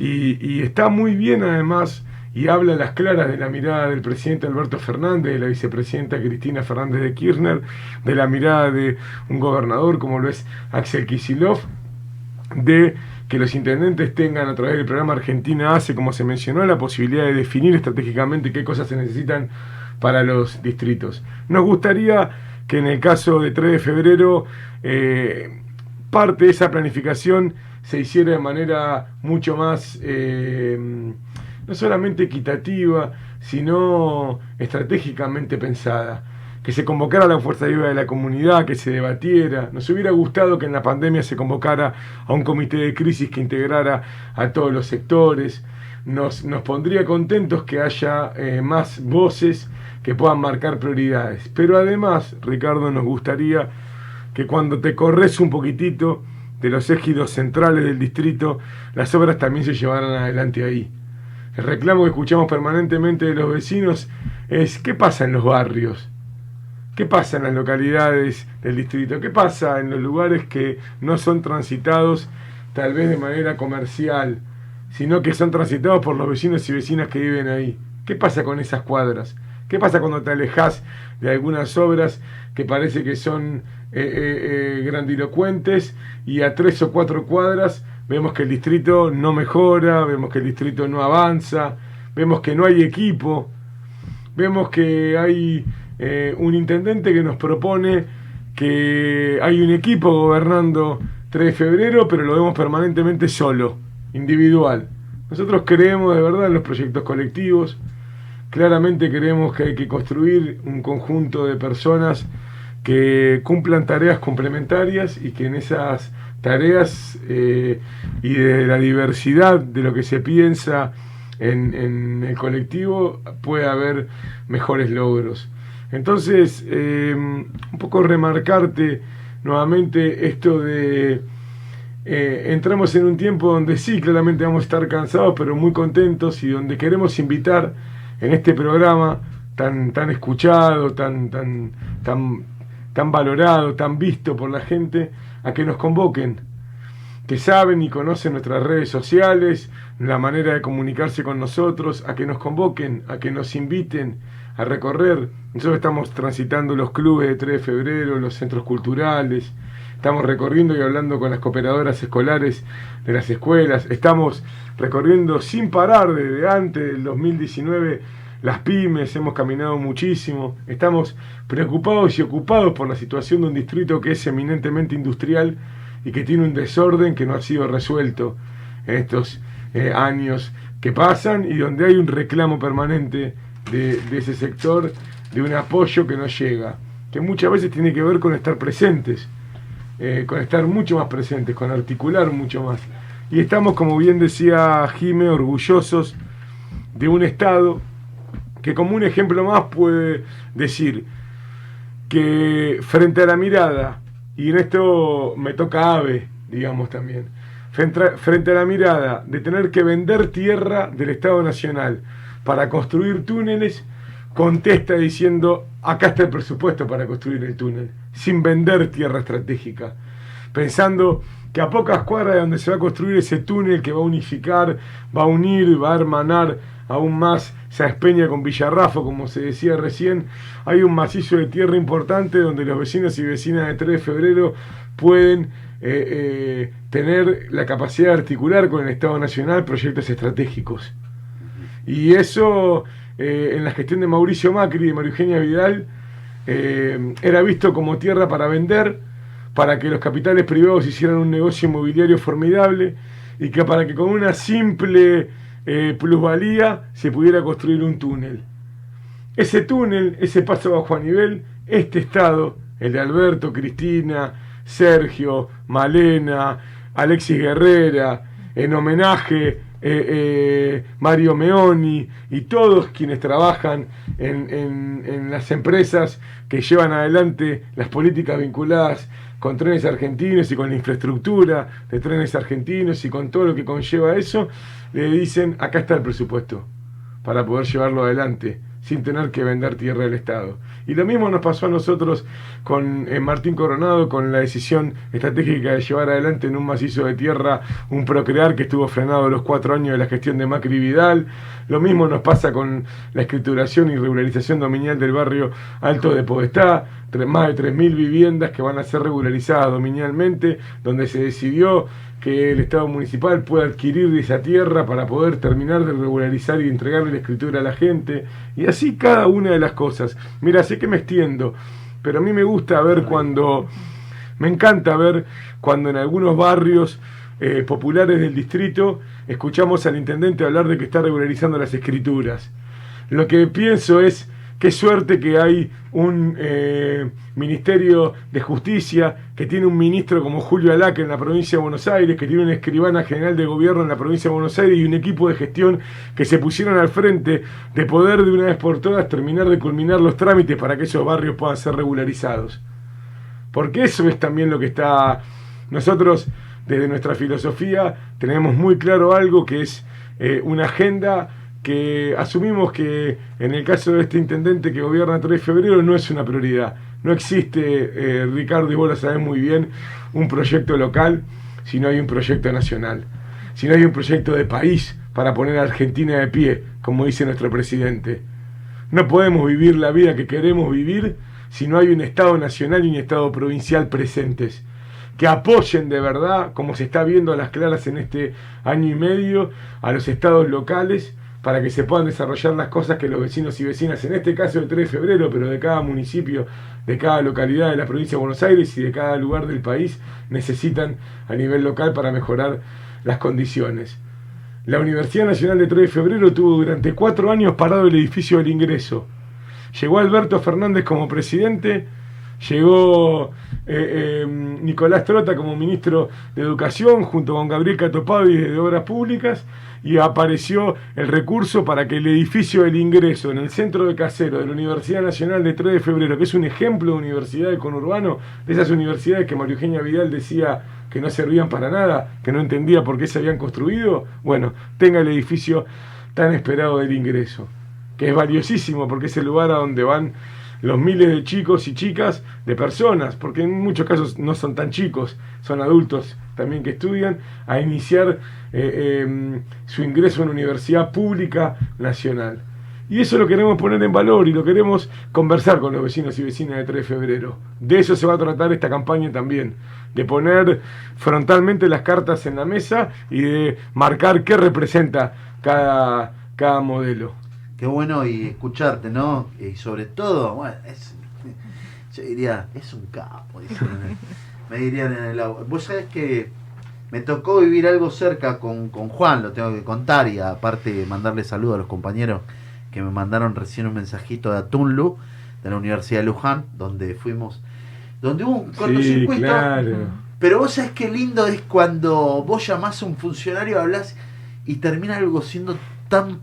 Y, está muy bien además y habla a las claras de la mirada del presidente Alberto Fernández, de la vicepresidenta Cristina Fernández de Kirchner, de la mirada de un gobernador como lo es Axel Kisilov, de que los intendentes tengan a través del programa Argentina Hace, como se mencionó, la posibilidad de definir estratégicamente qué cosas se necesitan para los distritos. Nos gustaría que en el caso de 3 de febrero eh, parte de esa planificación se hiciera de manera mucho más, eh, no solamente equitativa, sino estratégicamente pensada. Que se convocara la fuerza viva de la comunidad, que se debatiera. Nos hubiera gustado que en la pandemia se convocara a un comité de crisis que integrara a todos los sectores. Nos, nos pondría contentos que haya eh, más voces que puedan marcar prioridades. Pero además, Ricardo, nos gustaría que cuando te corres un poquitito de los ejidos centrales del distrito, las obras también se llevaran adelante ahí. El reclamo que escuchamos permanentemente de los vecinos es ¿qué pasa en los barrios? ¿Qué pasa en las localidades del distrito? ¿Qué pasa en los lugares que no son transitados tal vez de manera comercial, sino que son transitados por los vecinos y vecinas que viven ahí? ¿Qué pasa con esas cuadras? ¿Qué pasa cuando te alejas de algunas obras que parece que son eh, eh, eh, grandilocuentes y a tres o cuatro cuadras vemos que el distrito no mejora, vemos que el distrito no avanza, vemos que no hay equipo, vemos que hay eh, un intendente que nos propone que hay un equipo gobernando 3 de febrero, pero lo vemos permanentemente solo, individual. Nosotros creemos de verdad en los proyectos colectivos, claramente creemos que hay que construir un conjunto de personas que cumplan tareas complementarias y que en esas tareas eh, y de la diversidad de lo que se piensa en, en el colectivo puede haber mejores logros. Entonces, eh, un poco remarcarte nuevamente esto de... eh, entramos en un tiempo donde sí, claramente vamos a estar cansados, pero muy contentos y donde queremos invitar en este programa tan, tan escuchado, tan, tan, tan, tan valorado, tan visto por la gente, a que nos convoquen, que saben y conocen nuestras redes sociales, la manera de comunicarse con nosotros, a que nos convoquen, a que nos inviten a recorrer. Nosotros estamos transitando los clubes de 3 de febrero, los centros culturales, estamos recorriendo y hablando con las cooperadoras escolares de las escuelas, estamos recorriendo sin parar desde antes del 2019 las pymes, hemos caminado muchísimo, estamos preocupados y ocupados por la situación de un distrito que es eminentemente industrial y que tiene un desorden que no ha sido resuelto en estos eh, años que pasan y donde hay un reclamo permanente de, ese sector, de un apoyo que no llega, que muchas veces tiene que ver con estar presentes, eh, con estar mucho más presentes, con articular mucho más. Y estamos, como bien decía Jime, orgullosos de un Estado que como un ejemplo más puede decir que frente a la mirada, y en esto me toca ave, digamos también, frente a la mirada de tener que vender tierra del Estado Nacional para construir túneles, contesta diciendo, acá está el presupuesto para construir el túnel, sin vender tierra estratégica, pensando que a pocas cuadras de donde se va a construir ese túnel que va a unificar, va a unir, va a hermanar aún más Peña con Villarrafo, como se decía recién, hay un macizo de tierra importante donde los vecinos y vecinas de 3 de febrero pueden eh, eh, tener la capacidad de articular con el Estado Nacional proyectos estratégicos. Y eso eh, en la gestión de Mauricio Macri y de María Eugenia Vidal era visto como tierra para vender, para que los capitales privados hicieran un negocio inmobiliario formidable y que para que con una simple eh, plusvalía se pudiera construir un túnel. Ese túnel, ese paso bajo a nivel, este estado, el de Alberto, Cristina, Sergio, Malena, Alexis Guerrera, en homenaje eh, eh, Mario Meoni y todos quienes trabajan en, en, en, las empresas que llevan adelante las políticas vinculadas con trenes argentinos y con la infraestructura de trenes argentinos y con todo lo que conlleva eso, le dicen, acá está el presupuesto para poder llevarlo adelante sin tener que vender tierra del Estado. Y lo mismo nos pasó a nosotros con eh, Martín Coronado, con la decisión estratégica de llevar adelante en un macizo de tierra un procrear que estuvo frenado los cuatro años de la gestión de Macri Vidal. Lo mismo nos pasa con la escrituración y regularización dominial del barrio Alto de Podestá, más de 3.000 viviendas que van a ser regularizadas dominialmente, donde se decidió que el Estado municipal pueda adquirir esa tierra para poder terminar de regularizar y entregarle la escritura a la gente, y así cada una de las cosas. Mira, sé que me extiendo, pero a mí me gusta ver cuando, me encanta ver cuando en algunos barrios eh, populares del distrito escuchamos al intendente hablar de que está regularizando las escrituras. Lo que pienso es Qué suerte que hay un eh, Ministerio de Justicia, que tiene un ministro como Julio Alaca en la provincia de Buenos Aires, que tiene una escribana general de gobierno en la provincia de Buenos Aires y un equipo de gestión que se pusieron al frente de poder de una vez por todas terminar de culminar los trámites para que esos barrios puedan ser regularizados. Porque eso es también lo que está... Nosotros, desde nuestra filosofía, tenemos muy claro algo que es eh, una agenda que asumimos que en el caso de este intendente que gobierna 3 de febrero no es una prioridad. No existe, eh, Ricardo y vos lo sabés muy bien, un proyecto local si no hay un proyecto nacional, si no hay un proyecto de país para poner a Argentina de pie, como dice nuestro presidente. No podemos vivir la vida que queremos vivir si no hay un Estado nacional y un Estado provincial presentes que apoyen de verdad, como se está viendo a las claras en este año y medio, a los estados locales para que se puedan desarrollar las cosas que los vecinos y vecinas, en este caso el 3 de febrero, pero de cada municipio, de cada localidad de la provincia de Buenos Aires y de cada lugar del país, necesitan a nivel local para mejorar las condiciones. La Universidad Nacional de 3 de febrero tuvo durante cuatro años parado el edificio del ingreso. Llegó Alberto Fernández como presidente, llegó eh, eh, Nicolás Trota como ministro de Educación junto con Gabriel Catopavi de Obras Públicas y apareció el recurso para que el edificio del ingreso en el centro de Casero de la Universidad Nacional de 3 de Febrero, que es un ejemplo de universidad de conurbano, de esas universidades que María Eugenia Vidal decía que no servían para nada, que no entendía por qué se habían construido, bueno, tenga el edificio tan esperado del ingreso, que es valiosísimo porque es el lugar a donde van los miles de chicos y chicas, de personas, porque en muchos casos no son tan chicos, son adultos también que estudian, a iniciar eh, em, su ingreso en una universidad pública nacional. Y eso lo queremos poner en valor y lo queremos conversar con los vecinos y vecinas de 3 de febrero. De eso se va a tratar esta campaña también, de poner frontalmente las cartas en la mesa y de marcar qué representa cada, cada modelo. Qué bueno y escucharte, ¿no? Y sobre todo, bueno, es, yo diría, es un capo, dicen me dirían en el agua. Vos sabés que me tocó vivir algo cerca con, con Juan, lo tengo que contar, y aparte mandarle saludos a los compañeros que me mandaron recién un mensajito de Atunlu, de la Universidad de Luján, donde fuimos, donde hubo un Sí, cortocircuito. claro. Pero vos sabés qué lindo es cuando vos llamás a un funcionario, hablas y termina algo siendo tan,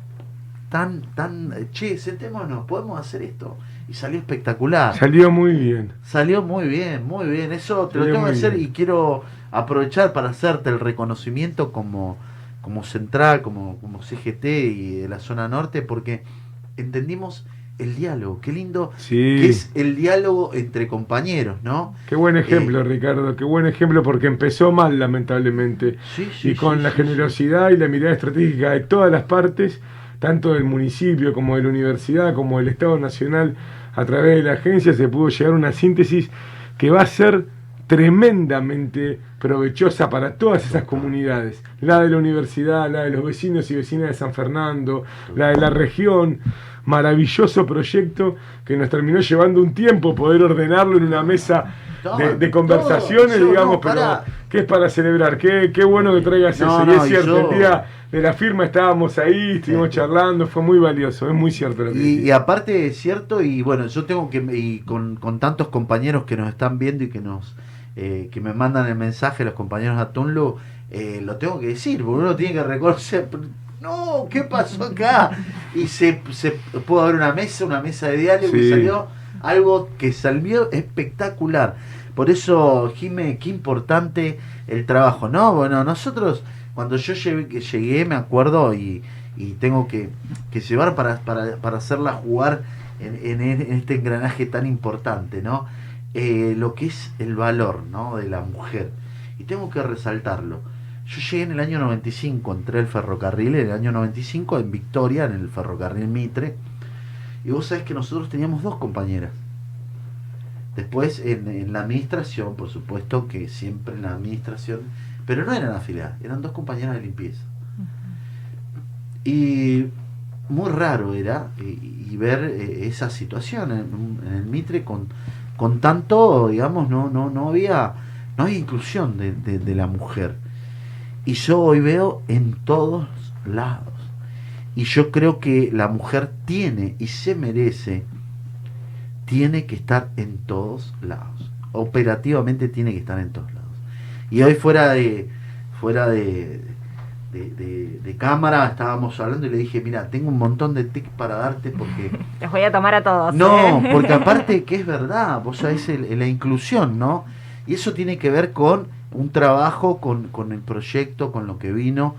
tan, tan, eh, che, sentémonos, podemos hacer esto. Y salió espectacular. Salió muy bien. Salió muy bien, muy bien. Eso te lo tengo que hacer bien. y quiero aprovechar para hacerte el reconocimiento como, como central, como, como CGT y de la zona norte, porque entendimos el diálogo. Qué lindo Sí. que es el diálogo entre compañeros, ¿no? Qué buen ejemplo, Eh, Ricardo, qué buen ejemplo porque empezó mal, lamentablemente. Sí, sí, y con la generosidad y la mirada estratégica de todas las partes, tanto del municipio como de la universidad, como del Estado Nacional, a través de la agencia, se pudo llegar a una síntesis que va a ser tremendamente provechosa para todas esas comunidades, la de la universidad, la de los vecinos y vecinas de San Fernando, la de la región, maravilloso proyecto que nos terminó llevando un tiempo poder ordenarlo en una mesa de, de conversaciones, digamos, pero que es para celebrar, qué, qué bueno que traigas eso. y es cierto, el día de la firma estábamos ahí, estuvimos Sí. charlando, fue muy valioso, es muy cierto lo que Y, y aparte es cierto, y bueno, yo tengo que, y con, con tantos compañeros que nos están viendo y que nos eh, que me mandan el mensaje, los compañeros de Atunlu, eh, lo tengo que decir, porque uno tiene que reconocer, no, ¿qué pasó acá? Y se, se pudo haber una mesa, una mesa de diálogo y Sí. salió algo que salió espectacular. Por eso, Jime, qué importante el trabajo, ¿no? Bueno, nosotros, cuando yo llegué, me acuerdo, y, y tengo que, que llevar para, para, para hacerla jugar en, en- en este engranaje tan importante, ¿no? Eh, lo que es el valor, ¿no? De la mujer. Y tengo que resaltarlo. Yo llegué en el año 95, entré al ferrocarril en el año 95 en Victoria, en el ferrocarril Mitre. Y vos sabés que nosotros teníamos dos compañeras. Después en, en la administración, por supuesto que siempre en la administración, pero no eran afiliadas, eran dos compañeras de limpieza. Y muy raro era y, y ver eh, esa situación en, el Mitre con, con tanto, digamos, no, no, no había, no había inclusión de, de- de la mujer. Y yo hoy veo en todos lados. Y yo creo que la mujer tiene y se merece, tiene que estar en todos lados. Operativamente tiene que estar en todos lados. Y hoy fuera de, fuera de, de, de- de cámara estábamos hablando y le dije, mira, tengo un montón de tips para darte porque... Les voy a tomar a todos. No, ¿eh? porque aparte que es verdad, vos sabés el- la inclusión, ¿no? Y eso tiene que ver con un trabajo, con, con el proyecto, con lo que vino.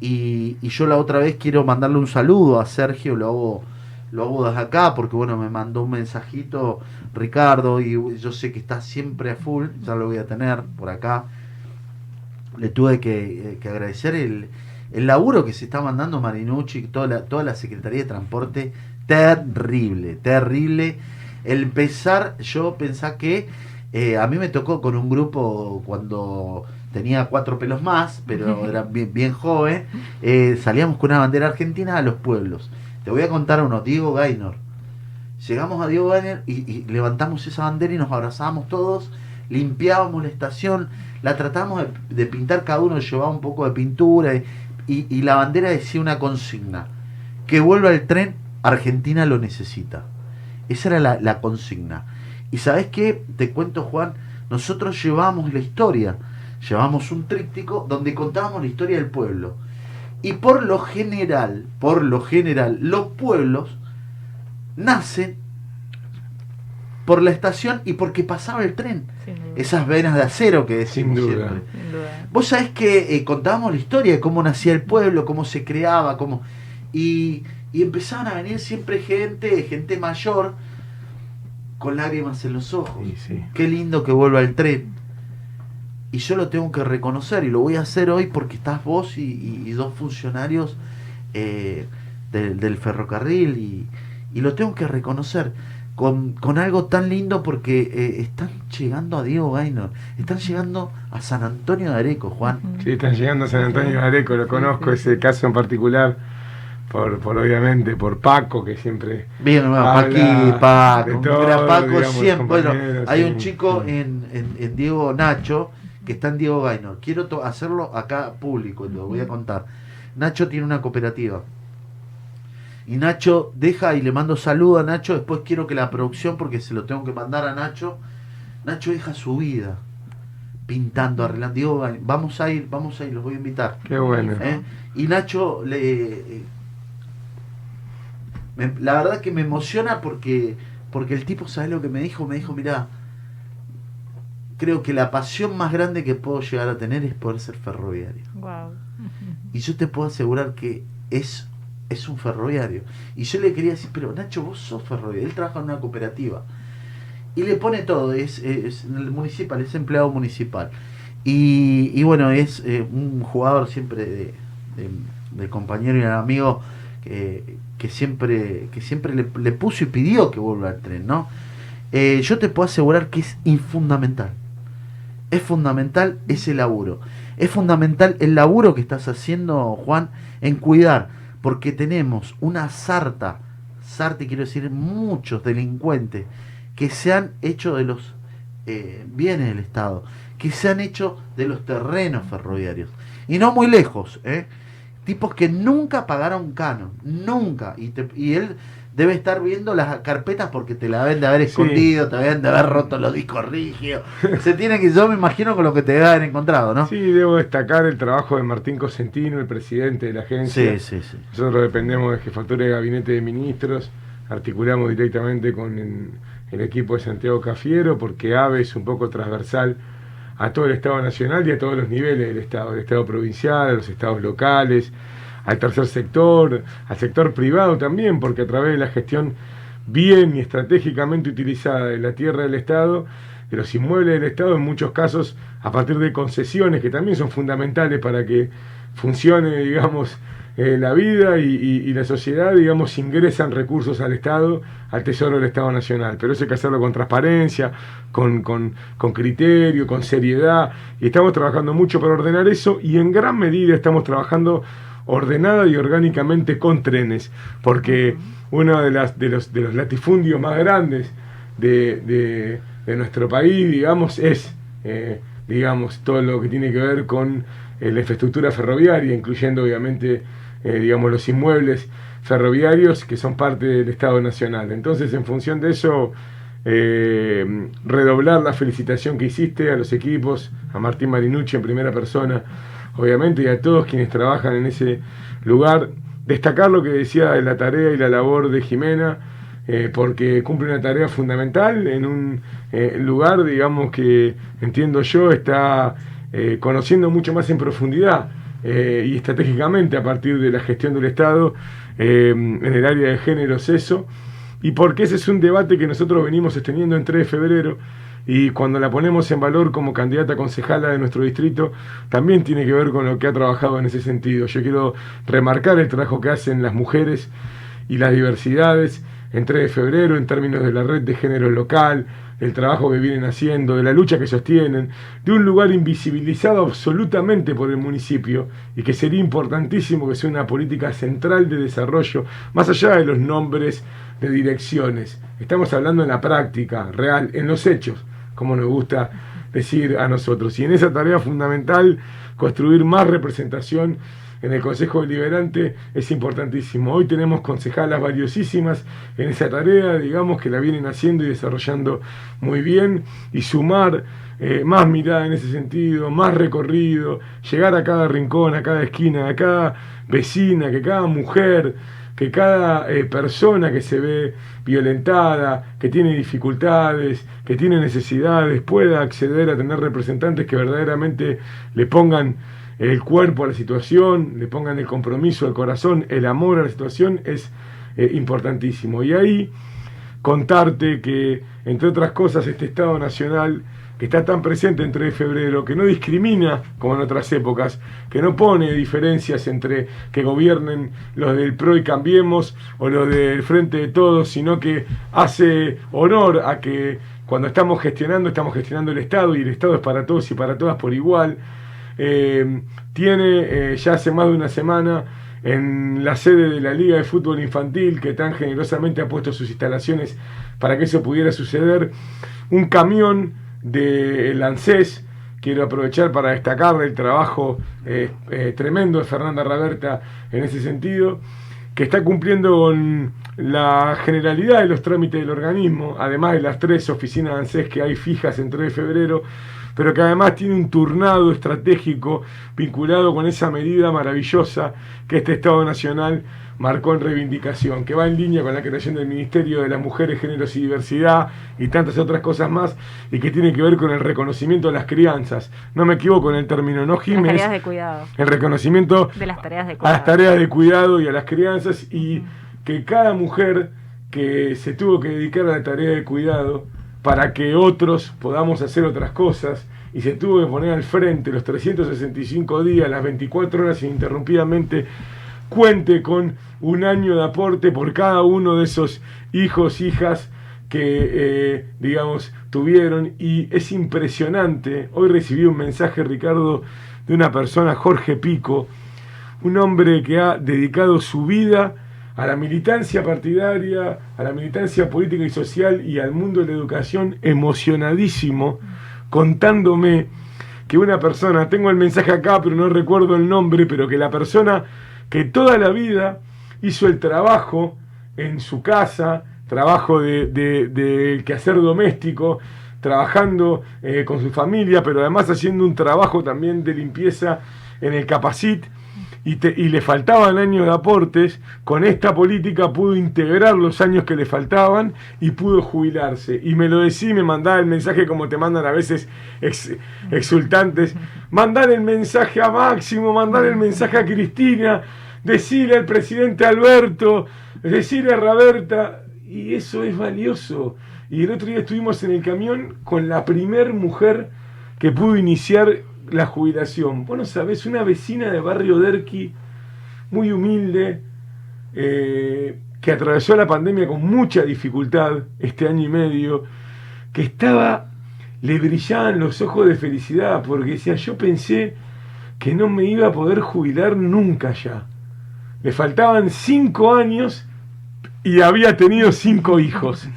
Y, y yo la otra vez quiero mandarle un saludo a Sergio, lo hago, lo hago desde acá, porque bueno, me mandó un mensajito Ricardo y yo sé que está siempre a full, ya lo voy a tener por acá. Le tuve que, eh, que agradecer el, el laburo que se está mandando Marinucci, toda la, toda la Secretaría de Transporte, terrible, terrible. El empezar, yo pensé que eh, a mí me tocó con un grupo cuando tenía cuatro pelos más, pero era bien, bien joven, eh, salíamos con una bandera argentina a los pueblos. Te voy a contar uno, Diego Gaynor. Llegamos a Diego Gaynor y, y levantamos esa bandera y nos abrazábamos todos, limpiábamos la estación, la tratamos de, pintar, cada uno llevaba un poco de pintura y la bandera decía una consigna, que vuelva el tren, Argentina lo necesita. Esa era la, la consigna. Y sabes qué, te cuento Juan, nosotros llevamos la historia, llevamos un tríptico donde contábamos la historia del pueblo. Y por lo general, por lo general, los pueblos nacen por la estación y porque pasaba el tren. Esas venas de acero que decimos Sin duda. siempre. Sin duda. Vos sabés que eh, contábamos la historia de cómo nacía el pueblo, cómo se creaba, cómo. Y, y empezaban a venir siempre gente, gente mayor, con lágrimas en los ojos. Sí, sí. Qué lindo que vuelva el tren. Y yo lo tengo que reconocer y lo voy a hacer hoy porque estás vos y, y- y dos funcionarios eh, del, del ferrocarril y, y lo tengo que reconocer con, con algo tan lindo porque eh, están llegando a Diego Gaynor, están llegando a San Antonio de Areco, Juan. Sí, están llegando a San Antonio de Areco, lo conozco, ese caso en particular, por, por obviamente por Paco, que siempre Bien, bueno, Paco. de todo, Mira, Paco digamos, siempre. Bueno, hay sí, un chico sí. en, en- en Diego Nacho que está en Diego Gaino. Quiero hacerlo acá público, lo voy a contar. Nacho tiene una cooperativa. Y Nacho deja y le mando saludo a Nacho. Después quiero que la producción, porque se lo tengo que mandar a Nacho. Nacho deja su vida pintando, arreglando. Gaino, vamos a ir, vamos a ir, los voy a invitar. Qué bueno. ¿eh? Y Nacho le me- la verdad que me emociona porque porque el tipo sabe lo que me dijo me dijo mira creo que la pasión más grande que puedo llegar a tener es poder ser ferroviario Wow. y yo te puedo asegurar que es es un ferroviario. Y yo le quería decir pero Nacho vos sos ferroviario. Él trabaja en una cooperativa. Y le pone todo es, municipal es empleado municipal. Y, y bueno es eh, un jugador siempre de, de- compañero y amigo que, que siempre que siempre le, le puso y pidió que vuelva al tren no Eh, yo te puedo asegurar que es infundamental. Es fundamental ese laburo. Es fundamental el laburo que estás haciendo Juan en cuidar porque tenemos una sarta sarta quiero decir muchos delincuentes que se han hecho de los eh, bienes del Estado, que se han hecho de los terrenos ferroviarios. Y no muy lejos, ¿eh? tipos que nunca pagaron canon, nunca. Y, te- y él debe estar viendo las carpetas porque te la deben de haber Sí. escondido, te deben de haber roto los discos rígidos. Se tiene que, yo me imagino con lo que te debe haber encontrado, ¿no? Sí, debo destacar el trabajo de Martín Cosentino, el presidente de la agencia. sí, sí. sí. Nosotros dependemos de jefatura de gabinete de ministros, articulamos directamente con el, el equipo de Santiago Cafiero, porque AVE es un poco transversal a todo el Estado Nacional y a todos los niveles del Estado, el Estado provincial, a los estados locales, al tercer sector, al sector privado también, porque a través de la gestión bien y estratégicamente utilizada de la tierra del Estado, de los inmuebles del Estado, en muchos casos a partir de concesiones que también son fundamentales para que funcione, digamos, eh, la vida y, y- la sociedad, digamos, ingresan recursos al Estado, al Tesoro del Estado Nacional. Pero eso hay que hacerlo con transparencia, con, con, con criterio, con seriedad. Y estamos trabajando mucho para ordenar eso y en gran medida estamos trabajando ordenada y orgánicamente con trenes, porque uno de, las, de, los, de los latifundios más grandes de, de- nuestro país, digamos, es, eh, digamos, todo lo que tiene que ver con eh, la infraestructura ferroviaria, incluyendo obviamente, eh, digamos, los inmuebles ferroviarios que son parte del Estado Nacional. Entonces, en función de eso, redoblar la felicitación que hiciste a los equipos, a Martín Marinucci en primera persona, obviamente, y a todos quienes trabajan en ese lugar. Destacar lo que decía de la tarea y la labor de Jimena, eh, porque cumple una tarea fundamental en un eh, lugar, digamos, que entiendo yo está eh, conociendo mucho más en profundidad y estratégicamente a partir de la gestión del Estado en el área de géneros eso, y porque ese es un debate que nosotros venimos sosteniendo en 3 de febrero y cuando la ponemos en valor como candidata concejala de nuestro distrito, también tiene que ver con lo que ha trabajado en ese sentido. Yo quiero remarcar el trabajo que hacen las mujeres y las diversidades en 3 de febrero en términos de la red de género local, el trabajo que vienen haciendo, de la lucha que sostienen, de un lugar invisibilizado absolutamente por el municipio y que sería importantísimo que sea una política central de desarrollo, más allá de los nombres de direcciones. Estamos hablando en la práctica, real, en los hechos, como nos gusta decir a nosotros. Y en esa tarea fundamental, construir más representación en el Consejo Deliberante es importantísimo. Hoy tenemos concejalas valiosísimas en esa tarea, digamos que la vienen haciendo y desarrollando muy bien, y sumar eh, más mirada en ese sentido, más recorrido, llegar a cada rincón, a cada esquina, a cada vecina, que cada mujer, que cada eh, persona que se ve violentada, que tiene dificultades, que tiene necesidades, pueda acceder a tener representantes que verdaderamente le pongan el cuerpo a la situación, le pongan el compromiso al corazón, el amor a la situación, es eh, importantísimo. Y ahí contarte que, entre otras cosas, este Estado Nacional, está tan presente en 3 de febrero, que no discrimina como en otras épocas, que no pone diferencias entre que gobiernen los del PRO y Cambiemos o los del Frente de Todos, sino que hace honor a que cuando estamos gestionando, estamos gestionando el Estado y el Estado es para todos y para todas por igual. Eh, tiene eh, ya hace más de una semana en la sede de la Liga de Fútbol Infantil, que tan generosamente ha puesto sus instalaciones para que eso pudiera suceder, un camión del ANSES, quiero aprovechar para destacar el trabajo eh, eh, tremendo de Fernanda Raberta en ese sentido, que está cumpliendo con la generalidad de los trámites del organismo, además de las tres oficinas de ANSES que hay fijas en 3 de febrero, pero que además tiene un turnado estratégico vinculado con esa medida maravillosa que este Estado Nacional marcó en reivindicación, que va en línea con la creación del Ministerio de las Mujeres, Géneros y Diversidad y tantas otras cosas más, y que tiene que ver con el reconocimiento de las crianzas. No me equivoco en el término, ¿no, Las Jiménez? tareas de cuidado. El reconocimiento De las tareas de a cuidado. las tareas de cuidado y a las crianzas y que cada mujer que se tuvo que dedicar a la tarea de cuidado para que otros podamos hacer otras cosas y se tuvo que poner al frente los 365 días, las 24 horas ininterrumpidamente, cuente con un año de aporte por cada uno de esos hijos, hijas que, eh, digamos, tuvieron. Y es impresionante. Hoy recibí un mensaje, Ricardo, de una persona, Jorge Pico, un hombre que ha dedicado su vida a la militancia partidaria, a la militancia política y social y al mundo de la educación, emocionadísimo, contándome que una persona, tengo el mensaje acá, pero no recuerdo el nombre, pero que la persona que toda la vida hizo el trabajo en su casa, trabajo de, de- de quehacer doméstico, trabajando eh, con su familia, pero además haciendo un trabajo también de limpieza en el Capacit, y, le faltaban años de aportes, con esta política pudo integrar los años que le faltaban y pudo jubilarse. Y me lo decía, y me mandaba el mensaje como te mandan a veces ex- exultantes, mandar el mensaje a Máximo, mandar el mensaje a Cristina, decirle al presidente Alberto, decirle a Raberta, y eso es valioso. Y el otro día estuvimos en el camión con la primer mujer que pudo iniciar la jubilación. Bueno, sabes, una vecina de barrio Derqui, muy humilde, eh, que atravesó la pandemia con mucha dificultad este año y medio, que estaba, le brillaban los ojos de felicidad, porque decía, yo pensé que no me iba a poder jubilar nunca ya. Le faltaban cinco años y había tenido cinco hijos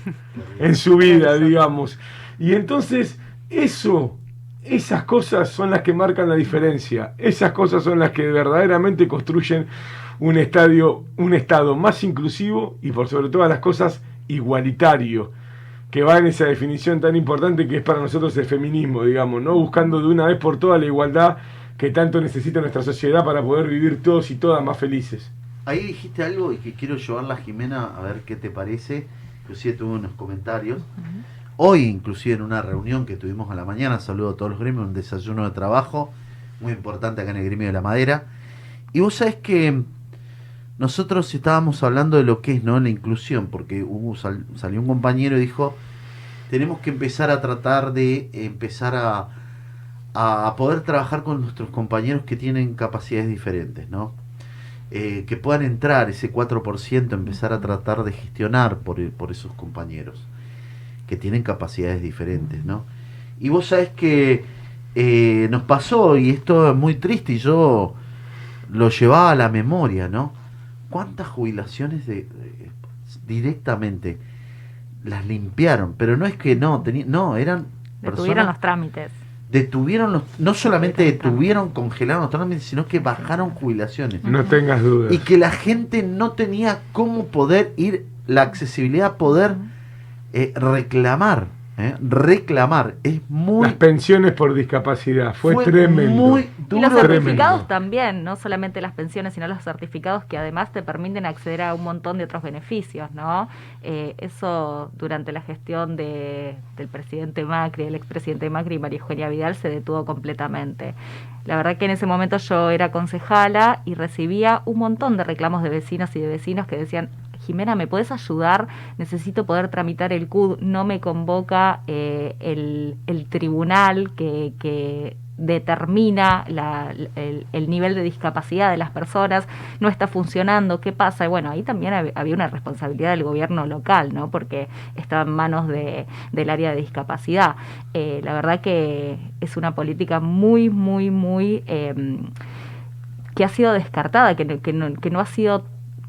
en su vida, digamos. Y entonces eso, esas cosas son las que marcan la diferencia. Esas cosas son las que verdaderamente construyen un estadio, un estado más inclusivo y por sobre todas las cosas igualitario, que va en esa definición tan importante que es para nosotros el feminismo, digamos, ¿no? Buscando de una vez por todas la igualdad que tanto necesita nuestra sociedad para poder vivir todos y todas más felices. Ahí dijiste algo y que quiero llevarla a Jimena a ver qué te parece. Inclusive tuve unos comentarios. Hoy, inclusive en una reunión que tuvimos a la mañana, saludo a todos los gremios, un desayuno de trabajo muy importante acá en el gremio de la madera. Y vos sabés que nosotros estábamos hablando de lo que es no la inclusión, porque hubo, sal- salió un compañero y dijo, tenemos que empezar a tratar de empezar a, a poder trabajar con nuestros compañeros que tienen capacidades diferentes, ¿no? Eh, que puedan entrar ese 4%, empezar a tratar de gestionar por, por esos compañeros que tienen capacidades diferentes, ¿no? Y vos sabés que eh, nos pasó, y esto es muy triste, y yo lo llevaba a la memoria, ¿no? ¿Cuántas jubilaciones de, de- directamente las limpiaron? Pero no es que no, no, eran personas los trámites. Detuvieron los, no solamente Detuvieron congelaron los trámites, sino que bajaron jubilaciones. No tengas dudas. Y que la gente no tenía cómo poder ir, la accesibilidad a poder eh, reclamar, ¿eh? reclamar. Es muy, Las pensiones por discapacidad, fue, tremendo. muy Y los Tremendo. certificados también, no solamente las pensiones, sino los certificados que además te permiten acceder a un montón de otros beneficios, ¿no? Eh, eso durante la gestión de, del presidente Macri, el expresidente Macri y María Eugenia Vidal se detuvo completamente. La verdad que en ese momento yo era concejala y recibía un montón de reclamos de vecinos y de vecinos que decían, Jimena, ¿me puedes ayudar? Necesito poder tramitar el CUD. No me convoca eh, el, tribunal que, determina el, el nivel de discapacidad de las personas, no está funcionando, ¿qué pasa? Y bueno, ahí también hab- había una responsabilidad del gobierno local, ¿no? Porque estaba en manos de, del área de discapacidad. Eh, la verdad que es una política muy, muy, muy... em, que ha sido descartada, que no, que no, que no ha sido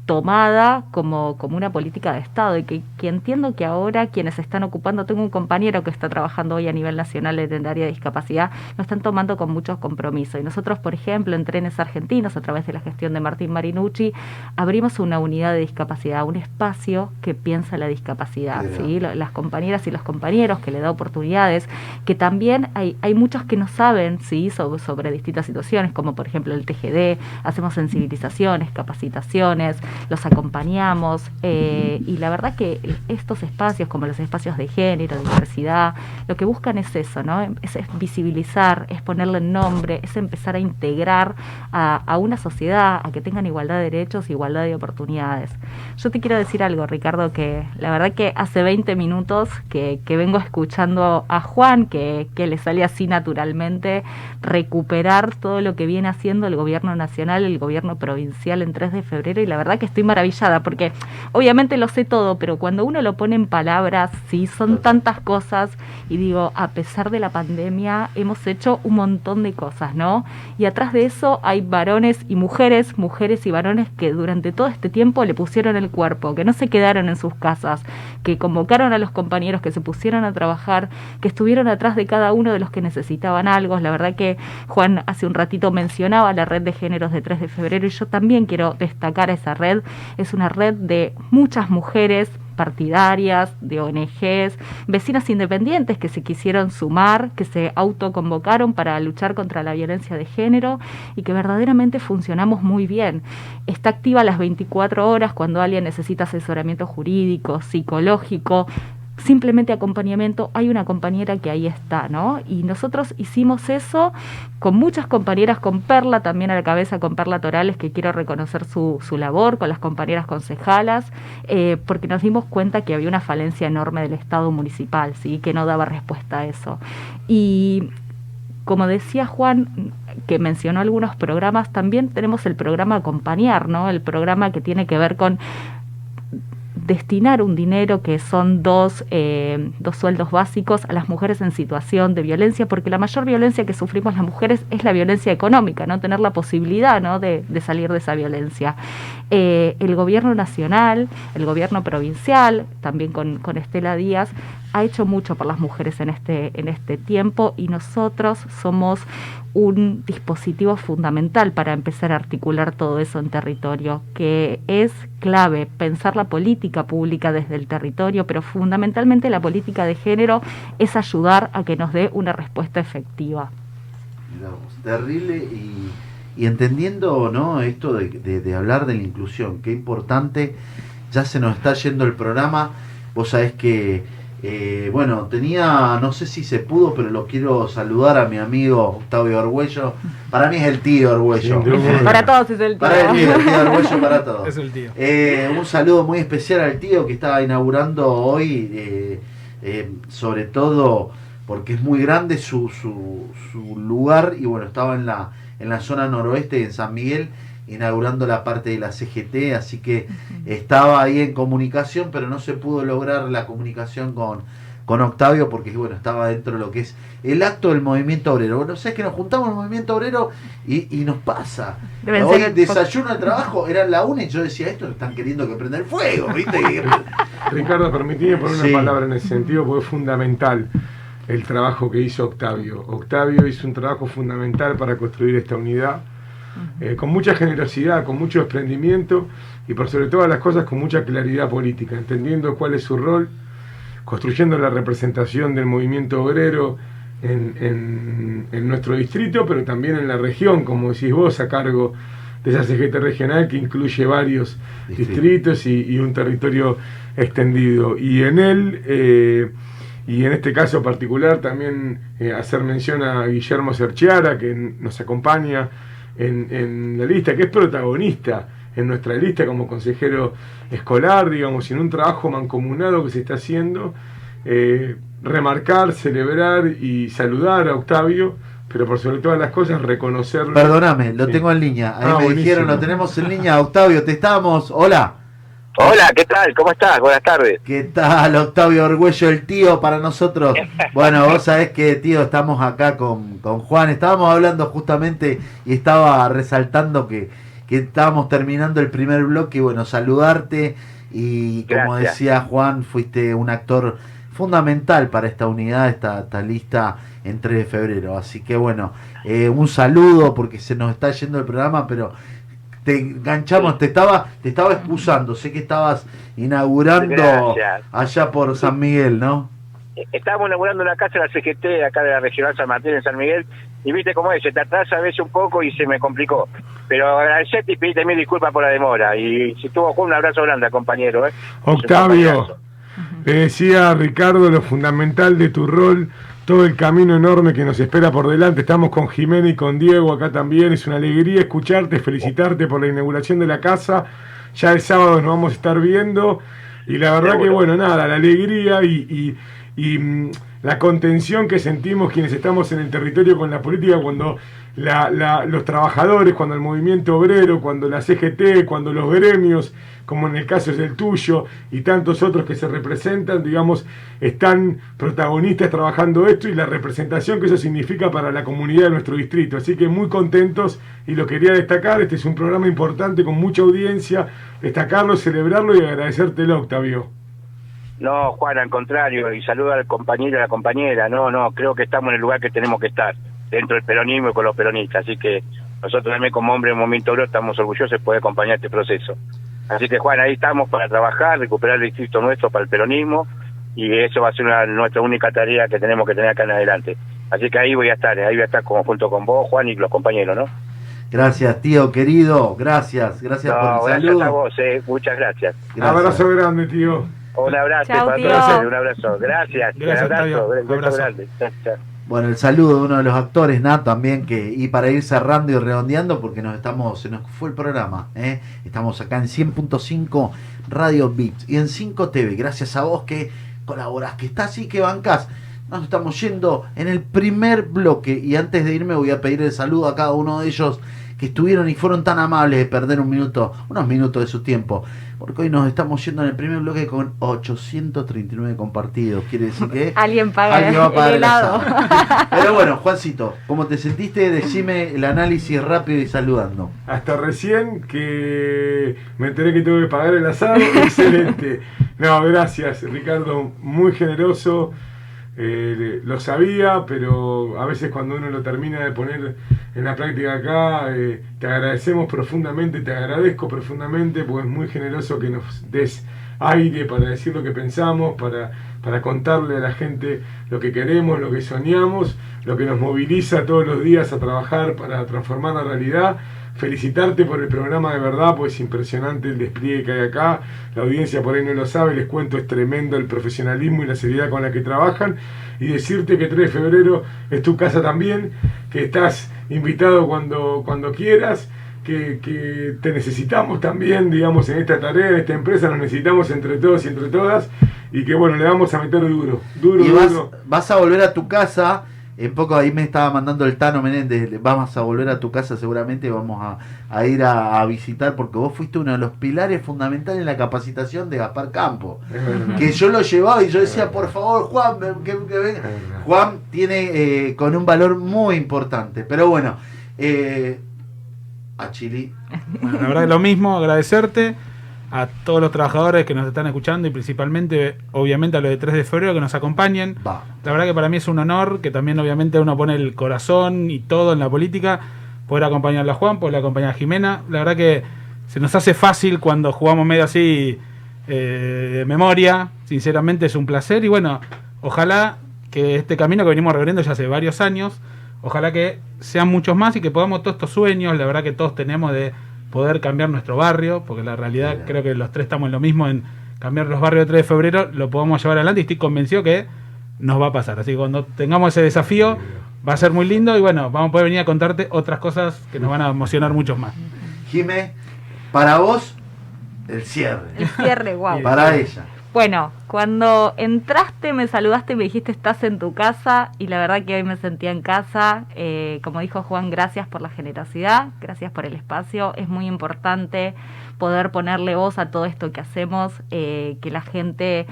tomada como, como una política de Estado y que, que entiendo que ahora quienes están ocupando, tengo un compañero que está trabajando hoy a nivel nacional en el área de discapacidad, lo están tomando con muchos compromisos. Y nosotros, por ejemplo, en Trenes Argentinos, a través de la gestión de Martín Marinucci, abrimos una unidad de discapacidad, un espacio que piensa la discapacidad. ¿sí? Las compañeras y los compañeros que le da oportunidades, que también hay, hay muchos que no saben ¿sí? sobre, sobre distintas situaciones, como por ejemplo el TGD, hacemos sensibilizaciones, capacitaciones, los acompañamos eh, y la verdad que estos espacios como los espacios de género, diversidad, lo que buscan es eso, ¿no? Es, visibilizar, es ponerle nombre, es empezar a integrar a, una sociedad, a que tengan igualdad de derechos, igualdad de oportunidades. Yo te quiero decir algo, Ricardo, que la verdad que hace 20 minutos que, que vengo escuchando a Juan, que, que le sale así naturalmente recuperar todo lo que viene haciendo el gobierno nacional, el gobierno provincial en 3 de febrero, y la verdad que estoy maravillada, porque obviamente lo sé todo, pero cuando uno lo pone en palabras, sí, son tantas cosas, y digo, a pesar de la pandemia, hemos hecho un montón de cosas, ¿no? Y atrás de eso hay varones y mujeres, mujeres y varones que durante todo este tiempo le pusieron el cuerpo, que no se quedaron en sus casas, que convocaron a los compañeros, que se pusieron a trabajar, que estuvieron atrás de cada uno de los que necesitaban algo. La verdad que Juan hace un ratito mencionaba la red de géneros de 3 de febrero y yo también quiero destacar esa red. Es una red de muchas mujeres partidarias, de ONGs, vecinas independientes que se quisieron sumar, que se autoconvocaron para luchar contra la violencia de género y que verdaderamente funcionamos muy bien. Está activa las 24 horas cuando alguien necesita asesoramiento jurídico, psicológico, simplemente acompañamiento, hay una compañera que ahí está, ¿no? Y nosotros hicimos eso con muchas compañeras, con Perla también a la cabeza, con Perla Torales, que quiero reconocer su, su labor, con las compañeras concejalas, eh, porque nos dimos cuenta que había una falencia enorme del Estado municipal, ¿sí? Que no daba respuesta a eso. Y como decía Juan, que mencionó algunos programas, también tenemos el programa Acompañar, ¿no? El programa que tiene que ver con destinar un dinero que son dos, eh, dos sueldos básicos a las mujeres en situación de violencia, porque la mayor violencia que sufrimos las mujeres es la violencia económica, no tener la posibilidad ¿no? de, salir de esa violencia. Eh, el gobierno nacional, el gobierno provincial, también con, con Estela Díaz, ha hecho mucho por las mujeres en este, en este tiempo y nosotros somos un dispositivo fundamental para empezar a articular todo eso en territorio, que es clave pensar la política pública desde el territorio, pero fundamentalmente la política de género es ayudar a que nos dé una respuesta efectiva. Terrible y, y entendiendo ¿no? esto de- de hablar de la inclusión, qué importante, ya se nos está yendo el programa, vos sabés que, eh, bueno, tenía, no sé si se pudo, pero lo quiero saludar a mi amigo Octavio Orgüello, para mí es el tío Orgüello. Para todos es el Para el tío, tema. el tío Orgüello para todos. Es el tío. Eh, un saludo muy especial al tío que estaba inaugurando hoy, eh, eh, sobre todo porque es muy grande su, su, su lugar y bueno, estaba en la, en la zona noroeste, en San Miguel, inaugurando la parte de la CGT, así que estaba ahí en comunicación, pero no se pudo lograr la comunicación con, con Octavio porque bueno, estaba dentro de lo que es el acto del movimiento obrero. Bueno, o sea, es que nos juntamos en el movimiento obrero y, y nos pasa. Deben Hoy ser- desayuno de trabajo, era la una y yo decía, esto están queriendo que prenda el fuego, ¿viste? Ricardo, permitime poner Sí. una palabra en ese sentido porque es fundamental el trabajo que hizo Octavio. Octavio hizo un trabajo fundamental para construir esta unidad, eh, con mucha generosidad, con mucho desprendimiento y por sobre todas las cosas con mucha claridad política, entendiendo cuál es su rol, construyendo la representación del movimiento obrero en, nuestro distrito, pero también en la región, como decís vos, a cargo de esa CGT regional que incluye varios Distrito. distritos y, un territorio extendido. Y en él, eh, y en este caso particular, también eh, hacer mención a Guillermo Serchiara, que nos acompaña en, en la lista, que es protagonista en nuestra lista como consejero escolar, digamos, y en un trabajo mancomunado que se está haciendo, eh, remarcar, celebrar y saludar a Octavio, pero por sobre todas las cosas reconocerlo. Perdóname, lo Sí. tengo en línea. Ahí Ah, me buenísimo. dijeron, lo tenemos en línea. Octavio, te estamos. Hola. Hola, ¿qué tal? ¿Cómo estás? Buenas tardes. ¿Qué tal, Octavio Orgüello, el tío para nosotros? Bueno, vos sabés que, tío, estamos acá con, con Juan. Estábamos hablando justamente y estaba resaltando que, que estábamos terminando el primer bloque. Bueno, saludarte. Y como Gracias. decía Juan, fuiste un actor fundamental para esta unidad, esta, esta lista en 3 de febrero. Así que bueno, eh, un saludo porque se nos está yendo el programa, pero te enganchamos, te estaba, te estaba excusando, sé que estabas inaugurando Gracias. allá por San Miguel, ¿no? Estábamos inaugurando una casa en la CGT, acá de la Regional San Martín, en San Miguel, y viste cómo es, se te atrasa a veces un poco y se me complicó. Pero agradecerte y pedirte mil disculpas por la demora. Y si estuvo Juan, un abrazo grande, compañero. ¿eh? Octavio, le decía a Ricardo lo fundamental de tu rol, todo el camino enorme que nos espera por delante. Estamos con Jimena y con Diego acá también. Es una alegría escucharte, felicitarte por la inauguración de la casa. Ya el sábado nos vamos a estar viendo. Y la verdad que, bueno, nada, la alegría y, y- y, mm, la contención que sentimos quienes estamos en el territorio con la política cuando la- la- los trabajadores, cuando el movimiento obrero, cuando la CGT, cuando los gremios, como en el caso es el tuyo y tantos otros que se representan, digamos, están protagonistas trabajando esto y la representación que eso significa para la comunidad de nuestro distrito. Así que muy contentos y lo quería destacar, este es un programa importante con mucha audiencia, destacarlo, celebrarlo y agradecértelo, Octavio. No, Juan, al contrario, y saluda al compañero y a la compañera. No, no, creo que estamos en el lugar que tenemos que estar, dentro del peronismo y con los peronistas. Así que nosotros también como hombre en Movimiento Obrero estamos orgullosos de poder acompañar este proceso. Así que, Juan, ahí estamos para trabajar, recuperar el distrito nuestro para el peronismo, y eso va a ser una- nuestra única tarea que tenemos que tener acá en adelante. Así que ahí voy a estar, ahí voy a estar como, junto con vos, Juan, y los compañeros, ¿no? Gracias, tío querido. Gracias, gracias No, por el gracias a vos, eh, muchas gracias. Gracias. Abrazo grande, tío. Un abrazo Chau, tío. todos, un abrazo. Gracias, Gracias, un abrazo, un Abrazo. grande. Bueno, el saludo de uno de los actores, Nat, también, que, y para ir cerrando y redondeando, porque nos estamos, se nos fue el programa, ¿eh? estamos acá en 100.5 Radio Beats y en 5 TV, gracias a vos que colaborás, que estás y que bancás. Nos estamos yendo en el primer bloque y antes de irme voy a pedir el saludo a cada uno de ellos que estuvieron y fueron tan amables de perder un minuto, unos minutos de su tiempo, porque hoy nos estamos yendo en el primer bloque con 839 compartidos, quiere decir que Alguien paga Alguien va a pagar el el helado. asado. Pero bueno, Juancito, ¿cómo te sentiste? Decime el análisis rápido y saludando. Hasta recién que me enteré que tengo que pagar el asado. Excelente. No, gracias, Ricardo. Muy generoso. Eh, lo sabía, pero a veces cuando uno lo termina de poner en la práctica acá, eh, te agradecemos profundamente, te agradezco profundamente, porque es muy generoso que nos des aire para decir lo que pensamos, para, para contarle a la gente lo que queremos, lo que soñamos, lo que nos moviliza todos los días a trabajar para transformar la realidad. Felicitarte por el programa de verdad, pues es impresionante el despliegue que hay acá. La audiencia por ahí no lo sabe, les cuento, es tremendo el profesionalismo y la seriedad con la que trabajan. Y decirte que 3 de febrero es tu casa también, que estás invitado cuando, cuando quieras, que, que te necesitamos también, digamos, en esta tarea, en esta empresa, nos necesitamos entre todos y entre todas. Y que bueno, le vamos a meter duro, duro, Y vas, duro. vas a volver a tu casa. En poco ahí me estaba mandando el Tano Menéndez. Vamos a volver a tu casa seguramente. Vamos a, a ir a, a visitar porque vos fuiste uno de los pilares fundamentales en la capacitación de Gaspar Campo. Es. Que yo lo llevaba y yo decía, por favor, Juan, que, que venga. Es. Juan tiene eh, con un valor muy importante. Pero bueno, eh, a Chile. Bueno, la verdad que lo mismo, agradecerte a todos los trabajadores que nos están escuchando y principalmente, obviamente, a los de 3 de febrero que nos acompañen. Va. La verdad que para mí es un honor que también obviamente uno pone el corazón y todo en la política, poder acompañarla a Juan, poder acompañar a Jimena. La verdad que se nos hace fácil cuando jugamos medio así eh, de memoria, sinceramente es un placer y bueno, ojalá que este camino que venimos recorriendo ya hace varios años, ojalá que sean muchos más y que podamos todos estos sueños, la verdad que todos tenemos de poder cambiar nuestro barrio, porque la realidad creo que los tres estamos en lo mismo en cambiar los barrios de 3 de febrero, lo podemos llevar adelante y estoy convencido que nos va a pasar. Así que cuando tengamos ese desafío va a ser muy lindo y bueno, vamos a poder venir a contarte otras cosas que nos van a emocionar muchos más. Jime, para vos, el cierre. El cierre, wow. Para ella. Bueno, cuando entraste me saludaste me dijiste estás en tu casa y la verdad que hoy me sentía en casa. Eh, como dijo Juan, gracias por la generosidad, gracias por el espacio. Es muy importante poder ponerle voz a todo esto que hacemos, eh, que la gente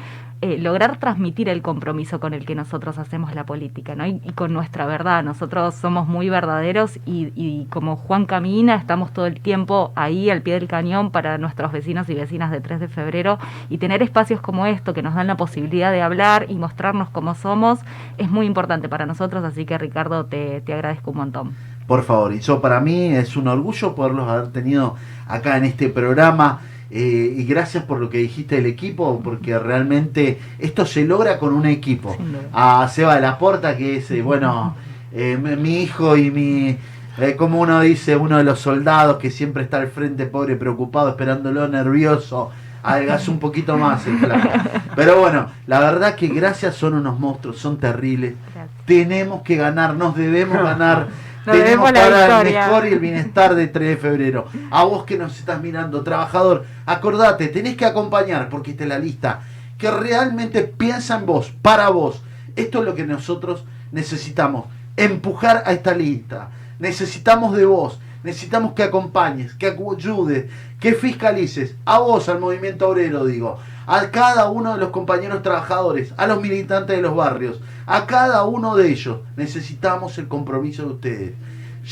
eh, lograr transmitir el compromiso con el que nosotros hacemos la política, ¿no? Y, y con nuestra verdad. Nosotros somos muy verdaderos y, como Juan camina, estamos todo el tiempo ahí al pie del cañón para nuestros vecinos y vecinas de 3 de febrero y tener espacios como esto que nos dan la posibilidad de hablar y mostrarnos cómo somos es muy importante para nosotros, así que Ricardo te, te agradezco un montón. Por favor, y yo para mí es un orgullo poderlos haber tenido acá en este programa. Eh, y gracias por lo que dijiste del equipo, porque realmente esto se logra con un equipo. A Seba de la Porta, que es, eh, bueno, eh, mi mi hijo y mi, eh, como uno dice, uno de los soldados que siempre está al frente, pobre, preocupado, esperándolo, nervioso. Adelgazó un poquito más el flaco. Pero bueno, la verdad que gracias son unos monstruos, son terribles. Gracias. Tenemos que ganar, nos debemos ganar. Nos Tenemos la para el mejor y el bienestar de 3 de febrero. A vos que nos estás mirando, trabajador, acordate, tenés que acompañar, porque esta es la lista, que realmente piensa en vos, para vos. Esto es lo que nosotros necesitamos, empujar a esta lista. Necesitamos de vos, necesitamos que acompañes, que ayudes, que fiscalices. A vos, al movimiento obrero, digo. A cada uno de los compañeros trabajadores, a los militantes de los barrios, a cada uno de ellos. Necesitamos el compromiso de ustedes.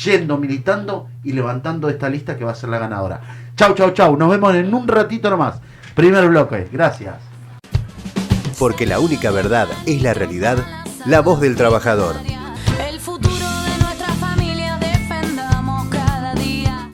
Yendo, militando y levantando esta lista que va a ser la ganadora. Chau, chau, chau. Nos vemos en un ratito nomás. Primer bloque. Gracias. Porque la única verdad es la realidad, la voz del trabajador.